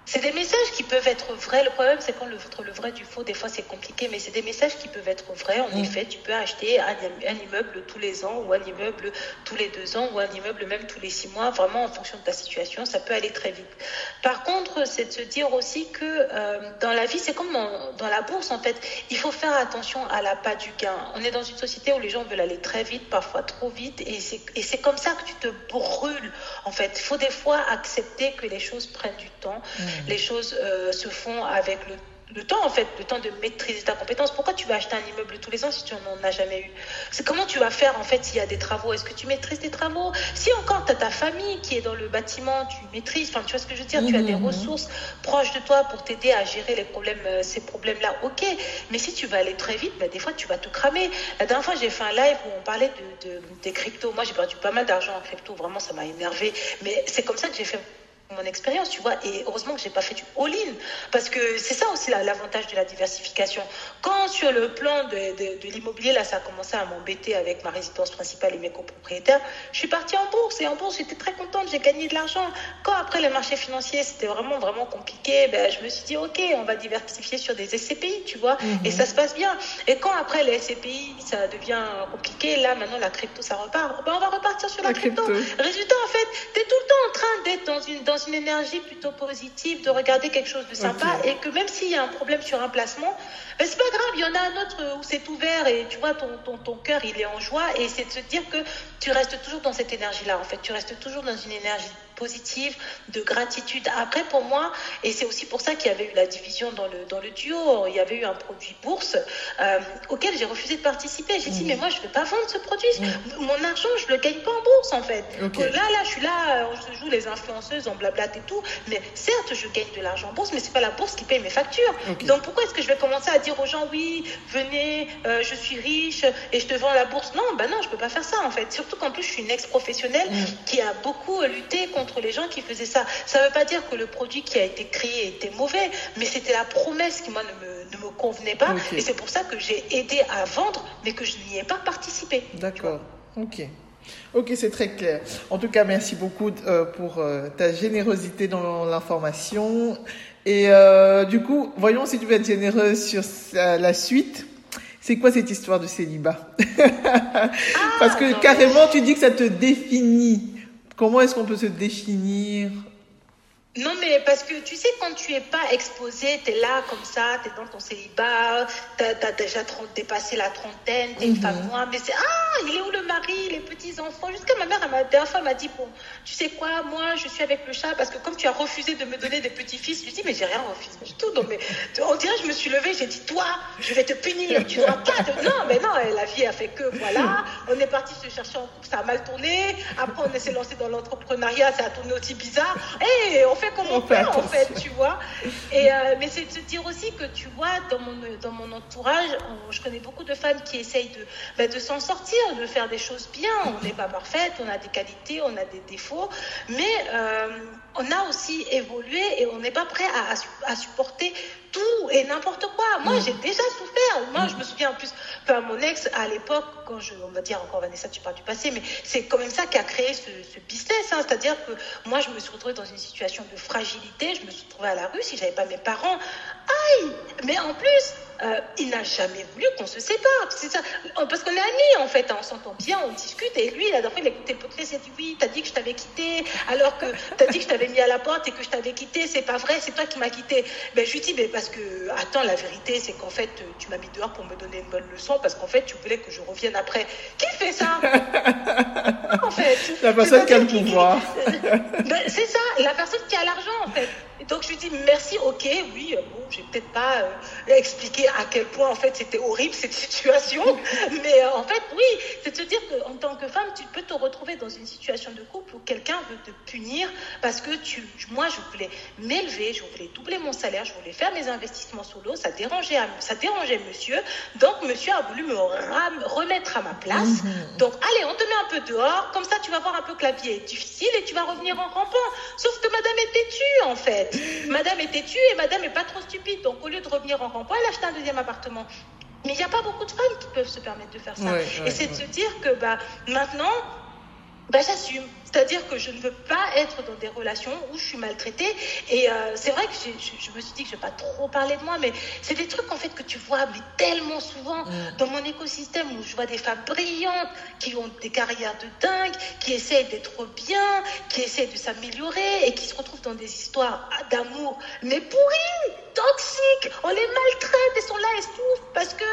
C'est des messages qui peuvent être vrais. Le problème, c'est quand le, le vrai du faux, des fois, c'est compliqué, mais c'est des messages qui peuvent être vrais. En mm. effet, tu peux acheter un, immeuble tous les ans, ou un immeuble tous les deux ans, ou un immeuble même tous les six mois, vraiment en fonction de ta situation. Ça peut aller très vite. Par contre, c'est de se dire aussi que euh, dans la vie, c'est comme dans, la bourse, en fait, il faut faire attention à la pas du gain. On est dans une société où les gens veulent aller très vite, parfois trop vite, et c'est comme ça que tu te brûles, en fait. Il faut des fois accepter que les choses prennent du temps. Mm les choses euh, se font avec le le temps en fait, le temps de maîtriser ta compétence. Pourquoi tu vas acheter un immeuble tous les ans si tu n'en as jamais eu? C'est comment tu vas faire en fait s'il y a des travaux? Est-ce que tu maîtrises tes travaux? Si encore tu as ta famille qui est dans le bâtiment, tu maîtrises, enfin tu vois ce que je veux dire, tu as des ressources proches de toi pour t'aider à gérer les problèmes, euh, ces problèmes-là, ok. Mais si tu vas aller très vite, bah, des fois tu vas te cramer. La dernière fois j'ai fait un live où on parlait de, des cryptos. Moi j'ai perdu pas mal d'argent en crypto, vraiment ça m'a énervé. Mais c'est comme ça que j'ai fait mon expérience, tu vois. Et heureusement que j'ai pas fait du all-in, parce que c'est ça aussi l'avantage de la diversification. Quand sur le plan de, de, de l'immobilier, là, ça a commencé à m'embêter avec ma résidence principale et mes copropriétaires, je suis partie en bourse et en bourse, j'étais très contente, j'ai gagné de l'argent. Quand après les marchés financiers, c'était vraiment vraiment compliqué, ben, je me suis dit ok, on va diversifier sur des SCPI, tu vois, Mhm. et ça se passe bien. Et quand après les SCPI, ça devient compliqué, là maintenant la crypto ça repart, ben, on va repartir sur la, La crypto. crypto. Résultat, en fait, tu es tout le temps en train d'être dans une, dans une énergie plutôt positive, de regarder quelque chose de sympa, et que même s'il y a un problème sur un placement, ben, c'est pas grave, il y en a un autre où c'est ouvert, et tu vois, ton, ton, ton cœur, il est en joie, et c'est de se dire que tu restes toujours dans cette énergie-là, en fait, tu restes toujours dans une énergie positive, de gratitude. Après, pour moi, et c'est aussi pour ça qu'il y avait eu la division dans le, dans le duo, il y avait eu un produit bourse euh, auquel j'ai refusé de participer. J'ai dit, Mhm. mais moi, je ne vais pas vendre ce produit. Mon argent, je ne le gagne pas en bourse, en fait. Là, là, je suis là, euh, on se joue les influenceuses, on blablate et tout. Mais certes, je gagne de l'argent en bourse, mais c'est pas la bourse qui paye mes factures. Donc pourquoi est-ce que je vais commencer à dire aux gens, oui, venez, euh, je suis riche et je te vends la bourse? Non, bah non, je peux pas faire ça, en fait. Surtout qu'en plus, je suis une ex-professionnelle Mm. qui a beaucoup lutté contre les gens qui faisaient ça. Ça veut pas dire que le produit qui a été créé était mauvais, mais c'était la promesse qui, moi, ne me, ne me convenait pas. Et c'est pour ça que j'ai aidé à vendre, mais que je n'y ai pas participé. D'accord. Ok. Ok, c'est très clair. En tout cas, merci beaucoup euh, pour euh, ta générosité dans l'information. Et euh, du coup, voyons si tu vas être généreuse sur la suite. C'est quoi cette histoire de célibat? *laughs* Parce que non, mais- carrément, tu dis que ça te définit. Comment est-ce qu'on peut se définir Non, mais parce que tu sais, quand tu es pas exposé, tu es là comme ça, tu es dans ton célibat, tu as, déjà 30 dépassé la trentaine, tu es une Mhm. femme noire, mais c'est Ah, il est où le mari, les petits-enfants? Jusqu'à ma mère, la dernière fois, m'a dit Bon, tu sais quoi, moi, je suis avec le chat parce que comme tu as refusé de me donner des petits-fils, je lui dis Mais j'ai rien refusé du tout. Donc, mais, on dirait, je me suis levée, j'ai dit Toi, je vais te punir, tu n'auras pas de. Non, mais non, la vie a fait que voilà, on est parti se chercher en couple, ça a mal tourné. Après, on s'est lancé dans l'entrepreneuriat, ça a tourné aussi bizarre. Et on fait comme on, peut, en fait, tu vois. Et, euh, mais c'est de se dire aussi que, tu vois, dans mon, dans mon entourage, on- je connais beaucoup de femmes qui essayent de, bah, de s'en sortir, de faire des choses bien. On n'est pas parfaite, on a des qualités, on a des défauts, mais euh, on a aussi évolué et on n'est pas prêt à, à supporter tout et n'importe quoi. Moi, Mm. j'ai déjà souffert. Moi, je me souviens en plus, enfin, mon ex, à l'époque, quand je, on va dire encore Vanessa, tu parles du passé, mais c'est quand même ça qui a créé ce, ce business. hein. C'est-à-dire que moi, je me suis retrouvée dans une situation de fragilité. Je me suis retrouvée à la rue. Si j'avais pas mes parents, aïe Mais en plus, euh, il n'a jamais voulu qu'on se sépare. C'est ça. Parce qu'on est amis, en fait. hein. On s'entend bien, on discute. Et lui, la dernière fois, il a écouté le podcast. Il a dit Oui, t'as dit que je t'avais quitté, alors que t'as dit que je t'avais mis à la porte et que je t'avais quitté. C'est pas vrai, c'est toi qui m'as quitté. Ben, je lui dis Mais parce que, attends, la vérité, c'est qu'en fait, tu m'as mis dehors pour me donner une bonne leçon parce qu'en fait, tu voulais que je revienne après. Qui fait ça? *laughs* En fait. La personne qui a le pouvoir. *laughs* c'est ça, la personne qui a l'argent en fait. Donc je lui dis merci, ok, oui, euh, bon, j'ai peut-être pas euh, expliqué à quel point en fait c'était horrible cette *laughs* situation, mais euh, en fait oui, c'est de se dire qu'en tant que femme, tu peux te retrouver dans une situation de couple où quelqu'un veut te punir parce que tu, moi je voulais m'élever, je voulais doubler mon salaire, je voulais faire mes investissements solo, ça dérangeait, ça dérangeait monsieur, donc monsieur a voulu me remettre à ma place. Donc, allez, on te met un peu dehors, comme ça tu vas voir un peu que la vie est difficile et tu vas revenir en rampant. Sauf que madame est têtue, en fait. Madame est têtue et madame est pas trop stupide. Donc, au lieu de revenir en rampant, elle a acheté un deuxième appartement. Mais il n'y a pas beaucoup de femmes qui peuvent se permettre de faire ça. Ouais, ouais, et c'est de ouais. se dire que bah, maintenant, bah, j'assume. C'est-à-dire que je ne veux pas être dans des relations où je suis maltraitée. Et euh, c'est vrai que je me suis dit que je ne vais pas trop parler de moi, mais c'est des trucs en fait que tu vois mais tellement souvent Mm. dans mon écosystème où je vois des femmes brillantes qui ont des carrières de dingue, qui essayent d'être bien, qui essayent de s'améliorer et qui se retrouvent dans des histoires d'amour, mais pourries, toxiques. On les maltraite et sont là et souffrent parce que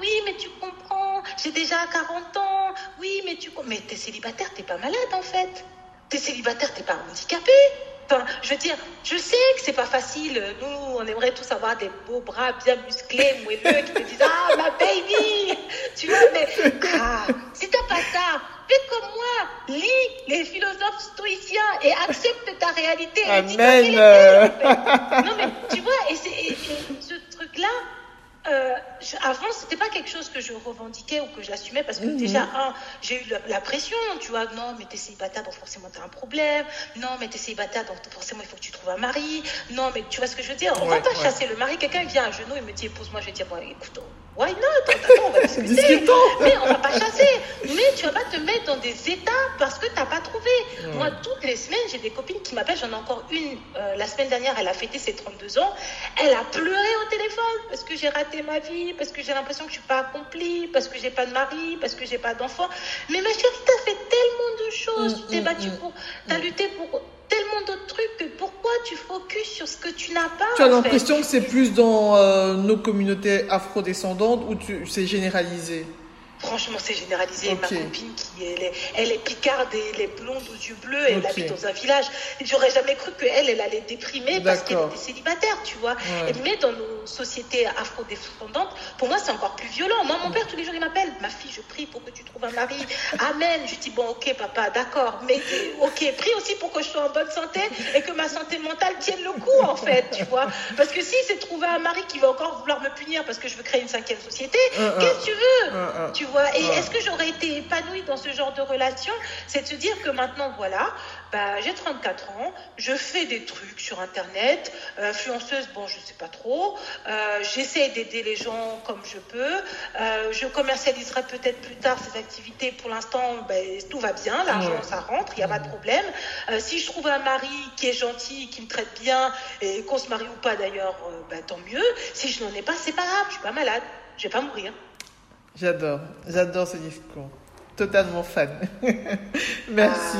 oui, mais tu comprends, j'ai déjà 40 ans. Oui, mais tu mais t'es célibataire, t'es pas malade en fait. T'es célibataire, t'es pas handicapé. Enfin, je veux dire, je sais que c'est pas facile. Nous, on aimerait tous avoir des beaux bras bien musclés, moelleux, qui te disent Ah, ma baby Tu vois, mais ah, si t'as pas ça, fais comme moi, lis les philosophes stoïciens et accepte ta réalité. et Amen. en fait. Non, mais tu vois, et, et- et ce truc-là, euh, je- avant, c'était pas quelque chose que je revendiquais ou que j'assumais parce que déjà, un, j'ai eu la, la pression, tu vois, non, mais t'es célibataire, donc forcément t'as un problème, non, mais t'es célibataire, donc forcément il faut que tu trouves un mari, non, mais tu vois ce que je veux dire, on Ouais, va pas ouais. chasser le mari, quelqu'un vient à genoux, il me dit, épouse-moi, je vais dire, bon, écoute, why not, attends, on va *laughs* discuter. Mais on va pas chasser, mais tu vas pas te mettre dans des états parce que t'as pas trouvé. Moi, toutes les semaines, j'ai des copines qui m'appellent, j'en ai encore une, euh, la semaine dernière, elle a fêté ses 32 ans, elle a pleuré au téléphone parce que j'ai raté ma vie, parce que j'ai l'impression que je suis pas accomplie, parce que j'ai pas de mari, parce que j'ai pas d'enfant. Mais ma chérie, t'as fait tellement de choses, Mm, tu t'es mm, battue mm, pour, t'as lutté pour tellement d'autres trucs que pourquoi tu focuses sur ce que tu n'as pas Tu as l'impression que c'est plus dans euh, nos communautés afrodescendantes ou tu, c'est généralisé? Franchement, c'est généralisé. Ma copine, qui elle est, elle est picarde et elle est blonde aux yeux bleus, et elle habite dans un village. J'aurais jamais cru qu'elle, elle allait déprimer parce qu'elle était célibataire, tu vois. Ouais. Mais dans nos sociétés afro-descendantes, pour moi, c'est encore plus violent. Moi, mon père, tous les jours, il m'appelle. Ma fille, je prie pour que tu trouves un mari. *laughs* Amen. Je dis, bon, ok, papa, d'accord. Mais ok, prie aussi pour que je sois en bonne santé et que ma santé mentale tienne le coup, en fait, tu vois. Parce que si c'est trouver un mari qui va encore vouloir me punir parce que je veux créer une cinquième société, Euh, euh. qu'est-ce que tu veux? Euh. tu vois, et Ouais. est-ce que j'aurais été épanouie dans ce genre de relation? C'est de se dire que maintenant, voilà, bah, j'ai 34 ans, je fais des trucs sur Internet, euh, influenceuse, bon, je sais pas trop, euh, j'essaie d'aider les gens comme je peux, euh, je commercialiserai peut-être plus tard ces activités, pour l'instant, ben, tout va bien, l'argent, Ouais. ça rentre, il n'y a pas de problème. Si je trouve un mari qui est gentil, qui me traite bien, et qu'on se marie ou pas d'ailleurs, ben, tant mieux. Si je n'en ai pas, c'est pas grave, je suis pas malade, je vais pas mourir. J'adore, j'adore ce discours. Totalement fan. *laughs* Merci.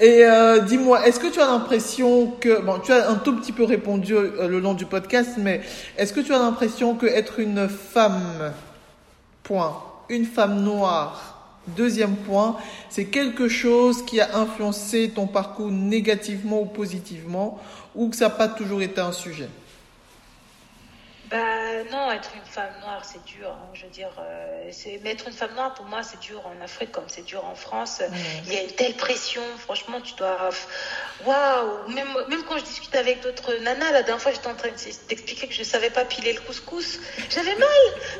Et euh, dis-moi, est-ce que tu as l'impression que, bon, tu as un tout petit peu répondu euh, le long du podcast, mais est-ce que tu as l'impression que être une femme, point, une femme noire, deuxième point, c'est quelque chose qui a influencé ton parcours négativement ou positivement, ou que ça n'a pas toujours été un sujet? Bah non, être une femme noire, c'est dur. hein. Je veux dire, euh, c'est mais être une femme noire pour moi, c'est dur en Afrique comme c'est dur en France. Il y a une telle pression. Franchement, tu dois. Waouh. Même même quand je discute avec d'autres nanas, la dernière fois, j'étais en train de t'expliquer que je savais pas piler le couscous. J'avais mal.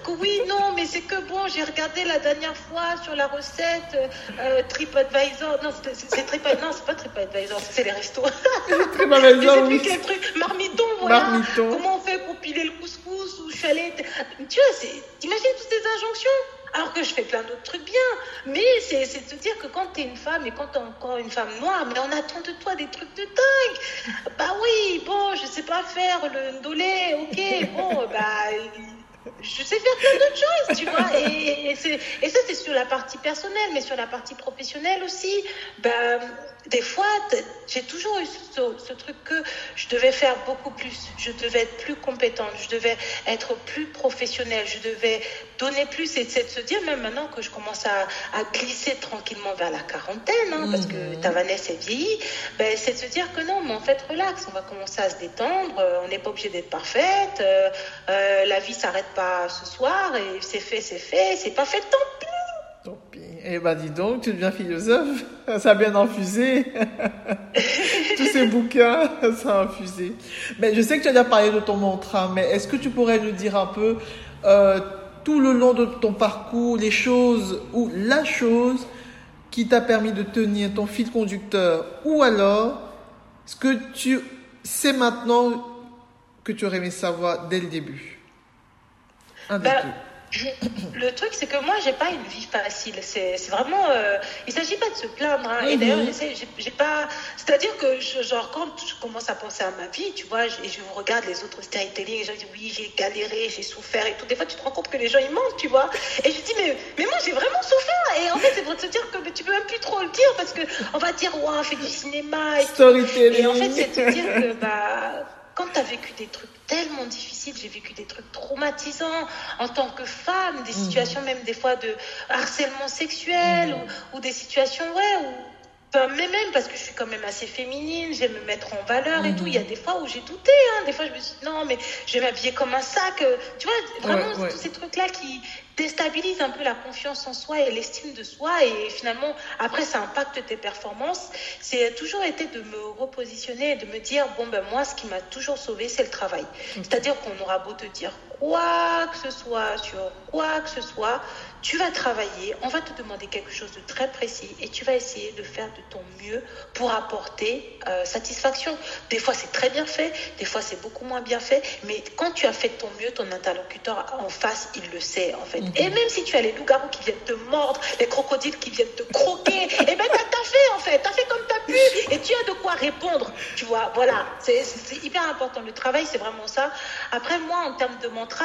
Que oui, non, mais c'est que bon, j'ai regardé la dernière fois sur la recette euh, TripAdvisor. Non, c'est c'est Tripad. Non, c'est pas TripAdvisor, c'est les restos. *laughs* Oui. truc. Marmiton, voilà. Marmiton. Comment on fait pour piler le couscous? Ou je suis allée... Tu vois, t'imagines toutes ces injonctions alors que je fais plein d'autres trucs bien. Mais c'est, de te dire que quand t'es une femme et quand t'es encore une femme noire, mais on attend de toi des trucs de dingue. Bah oui, bon, je sais pas faire le ndolé, ok, bon, *laughs* bah... Je sais faire plein d'autres choses, tu vois. Et, et, ça, c'est sur la partie personnelle, mais sur la partie professionnelle aussi. Ben, des fois, j'ai toujours eu ce, ce truc que je devais faire beaucoup plus. Je devais être plus compétente. Je devais être plus professionnelle. Je devais donner plus. Et c'est de se dire, même maintenant que je commence à, à glisser tranquillement vers la quarantaine, hein, parce que ta Vanessa est vieillie, ben, c'est de se dire que non, mais en fait, relax. On va commencer à se détendre. Euh, On n'est pas obligé d'être parfaite. Euh, euh, la vie s'arrête pas ce soir. Et c'est fait, c'est fait. C'est pas fait, tant pis. Tant pis. Eh ben dis donc, tu deviens philosophe. *laughs* Ça a bien infusé. *laughs* Tous ces bouquins, *laughs* ça a infusé. Mais je sais que tu as déjà parlé de ton mantra, mais est-ce que tu pourrais nous dire un peu euh, tout le long de ton parcours, les choses ou la chose qui t'a permis de tenir ton fil conducteur? Ou alors ce que tu sais maintenant que tu aurais aimé savoir dès le début? Un des Bah, deux. *coughs* Le truc, c'est que moi, j'ai pas une vie facile. C'est vraiment. euh, il s'agit pas de se plaindre. hein. Et d'ailleurs, j'ai pas. C'est-à-dire que, je- genre, quand je commence à penser à ma vie, tu vois, et je regarde les autres storytelling, et je dis oui, j'ai galéré, j'ai souffert et tout. Des fois, tu te rends compte que les gens ils mentent, tu vois. Et je dis mais, mais moi, j'ai vraiment souffert. Et en fait, c'est pour te dire que mais tu peux même plus trop le dire parce que on va dire ouais, on fait du cinéma et tout. Storytelling. Et en fait, c'est te dire que bah, quand tu as vécu des trucs tellement difficiles, j'ai vécu des trucs traumatisants en tant que femme, des situations même des fois de harcèlement sexuel ou, ou des situations, ouais, où. Mais même parce que je suis quand même assez féminine, j'aime me mettre en valeur et tout. Il y a des fois où j'ai douté, hein. des fois je me suis dit non, mais je vais m'habiller comme un sac. euh, Tu vois, vraiment Ouais, ouais. tous ces trucs-là qui, déstabilise un peu la confiance en soi et l'estime de soi et finalement après ça impacte tes performances. C'est toujours été de me repositionner et de me dire bon ben moi ce qui m'a toujours sauvé c'est le travail. C'est-à-dire qu'on aura beau te dire quoi que ce soit sur quoi que ce soit, tu vas travailler, on va te demander quelque chose de très précis et tu vas essayer de faire de ton mieux pour apporter euh, satisfaction. Des fois c'est très bien fait, des fois c'est beaucoup moins bien fait, mais quand tu as fait de ton mieux, ton interlocuteur en face, il le sait en fait. Et même si tu as les loups-garous qui viennent te mordre, les crocodiles qui viennent te croquer, et *laughs* eh ben t'as fait en fait, t'as fait comme t'as pu et tu as de quoi répondre. Tu vois, voilà, c'est hyper important. Le travail, c'est vraiment ça. Après moi, en termes de mantra,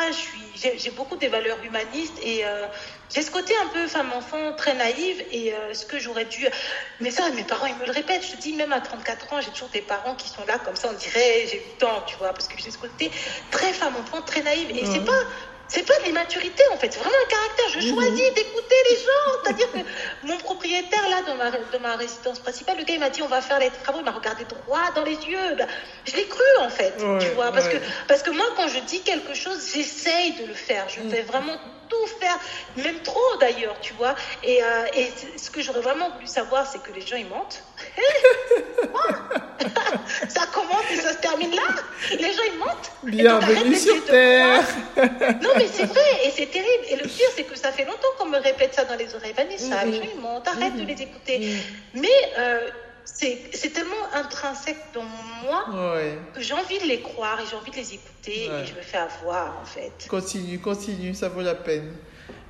j'ai beaucoup des valeurs humanistes et euh, j'ai ce côté un peu femme-enfant très naïve et euh, ce que j'aurais dû. Mais ça, mes parents, ils me le répètent. Je te dis, même à 34 ans, j'ai toujours des parents qui sont là comme ça, on dirait, j'ai 8 ans, tu vois, parce que j'ai ce côté très femme-enfant, très naïve. Et c'est pas. C'est pas de l'immaturité en fait, c'est vraiment un caractère. Je mhm. choisis d'écouter les gens. C'est-à-dire que mon propriétaire là dans ma, dans ma résidence principale, le gars il m'a dit on va faire les travaux, il m'a regardé droit dans les yeux. Ben, je l'ai cru en fait, tu vois, parce que parce que moi quand je dis quelque chose, j'essaye de le faire. Je fais vraiment tout faire, même trop d'ailleurs, tu vois. Et, euh, et ce que j'aurais vraiment voulu savoir, c'est que les gens, ils mentent. *laughs* ça commence et ça se termine là. Les gens, ils mentent. Bienvenue sur Terre. non, mais c'est vrai, et c'est terrible. Et le pire, c'est que ça fait longtemps qu'on me répète ça dans les oreilles. Vanessa, les gens, ils mentent. Arrête de les écouter. Mais... Euh, c'est tellement intrinsèque dans moi que j'ai envie de les croire et j'ai envie de les écouter et je me fais avoir en fait. Continue, continue, ça vaut la peine.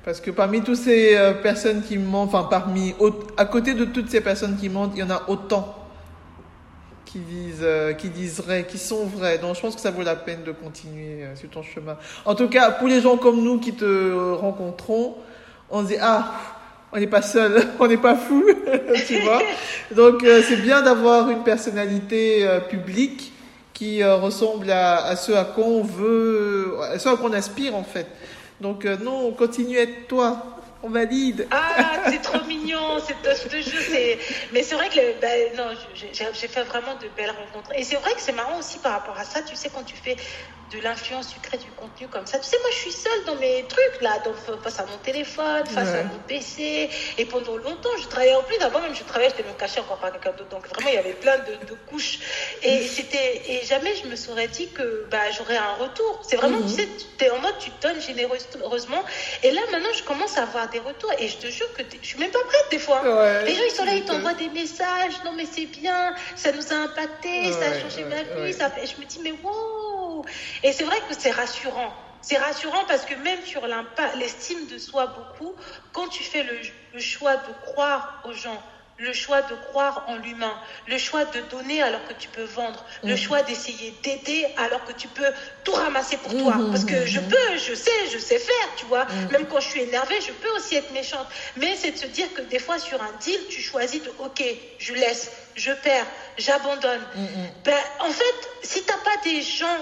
Parce que parmi toutes ces euh, personnes qui mentent, enfin parmi, à côté de toutes ces personnes qui mentent, il y en a autant qui disent, euh, qui disent vrai, qui sont vrais. Donc je pense que ça vaut la peine de continuer euh, sur ton chemin. En tout cas, pour les gens comme nous qui te rencontrons, on se dit ah on n'est pas seul, *laughs* on n'est pas fou, *laughs* tu vois. Donc euh, c'est bien d'avoir une personnalité euh, publique qui euh, ressemble à, à, ce à quoi on veut, à ce à quoi on aspire en fait. Donc non, continue à être toi on valide. Ah, c'est trop *laughs* mignon, c'est ce jeu. Mais c'est vrai que ben, non, j'ai fait vraiment de belles rencontres. Et c'est vrai que c'est marrant aussi par rapport à ça. Tu sais, quand tu fais de l'influence, tu crées du contenu comme ça. Tu sais, moi, je suis seule dans mes trucs là, donc, face à mon téléphone, face à mon PC. Et pendant longtemps, je travaillais en plus. D'abord, même je travaillais, j'étais me cacher encore par quelqu'un d'autre. Donc vraiment, il y avait plein de, couches. Et c'était et jamais je me serais dit que bah, j'aurais un retour. C'est vraiment, mhm. tu sais, tu es en mode, tu donnes généreusement. Et là, maintenant, je commence à avoir des retours. Et je te jure que je suis même pas prête des fois. les gens, ils sont là, ils t'envoient des messages. Non, mais c'est bien, ça nous a impacté, ça a changé ma vie. Ça fait... Je me dis, mais wow Et c'est vrai que c'est rassurant. C'est rassurant parce que même sur l'estime de soi beaucoup, quand tu fais le choix de croire aux gens, le choix de croire en l'humain, le choix de donner alors que tu peux vendre, le mhm. choix d'essayer d'aider alors que tu peux tout ramasser pour toi. Mhm, Parce que je peux, je sais, je sais faire, tu vois. Même quand je suis énervée, je peux aussi être méchante. Mais c'est de se dire que des fois sur un deal, tu choisis de, ok, je laisse, je perds, j'abandonne. Ben, en fait, si tu n'as pas des gens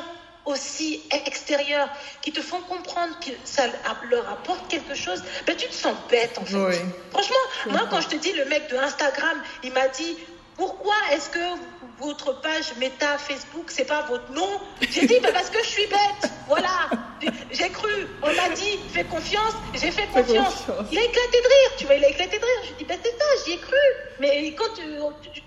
aussi extérieurs qui te font comprendre que ça leur apporte quelque chose, ben tu te sens bête en fait. Franchement, moi quand je te dis le mec de Instagram, il m'a dit pourquoi est-ce que votre page Meta Facebook, c'est pas votre nom J'ai dit, ben parce que je suis bête. Voilà. J'ai cru. On m'a dit, fais confiance. J'ai fait confiance. Il a éclaté de rire. Tu vois, il a éclaté de rire. Je dis, ben c'est ça, j'y ai cru. Mais quand tu,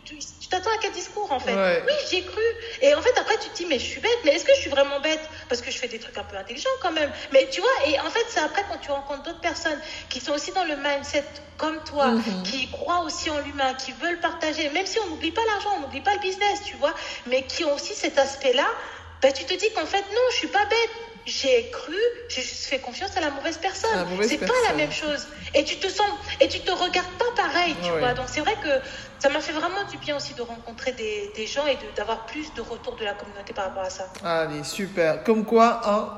tu, tu t'attends à quel discours en fait Oui, j'y ai cru. Et en fait, après, tu te dis, mais je suis bête. Mais est-ce que je suis vraiment bête? Parce que je fais des trucs un peu intelligents quand même. Mais tu vois, et en fait, c'est après quand tu rencontres d'autres personnes qui sont aussi dans le mindset comme toi, mhm. qui croient aussi en l'humain, qui veulent partager, même si on n'oublie pas l'argent, on n'oublie pas le business, tu vois, mais qui ont aussi cet aspect-là, ben, tu te dis qu'en fait, non, je suis pas bête. J'ai cru, j'ai juste fait confiance à la mauvaise personne. C'est pas la même chose. Et tu te sens, et tu te regardes pas pareil, tu vois. Donc c'est vrai que ça m'a fait vraiment du bien aussi de rencontrer des, des gens et d'avoir plus de retours de la communauté par rapport à ça. Allez, super. Comme quoi, hein,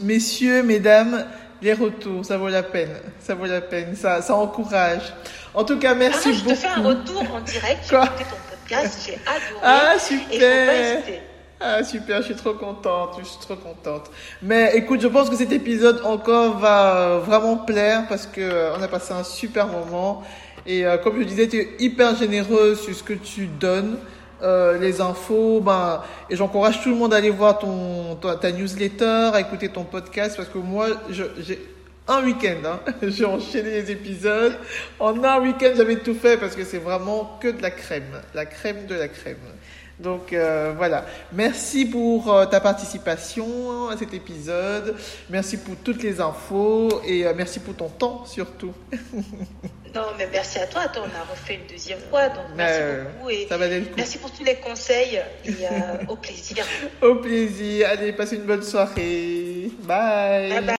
messieurs, mesdames, les retours, ça vaut la peine. Ça vaut la peine. Ça, ça encourage. En tout cas, merci beaucoup. Je te fais un retour en direct. Ton podcast. J'ai adoré. Ah, super. Ah, super. Je suis trop contente. Je suis trop contente. Mais écoute, je pense que cet épisode encore va vraiment plaire parce que euh, on a passé un super moment. Et euh, comme je disais, tu es hyper généreuse sur ce que tu donnes. Euh, les infos, ben, et j'encourage tout le monde à aller voir ton, ta, newsletter, à écouter ton podcast, parce que moi, j'ai un week-end. Hein. *laughs* J'ai enchaîné les épisodes. En un week-end, j'avais tout fait parce que c'est vraiment que de la crème. La crème de la crème. Donc euh, voilà. Merci pour euh, ta participation à cet épisode. Merci pour toutes les infos et euh, merci pour ton temps surtout. *laughs* non, mais merci à toi. Attends, on a refait une deuxième fois. Donc merci beaucoup. Et Merci pour tous les conseils et au plaisir. *laughs* Au plaisir. Allez, passez une bonne soirée. bye. bye.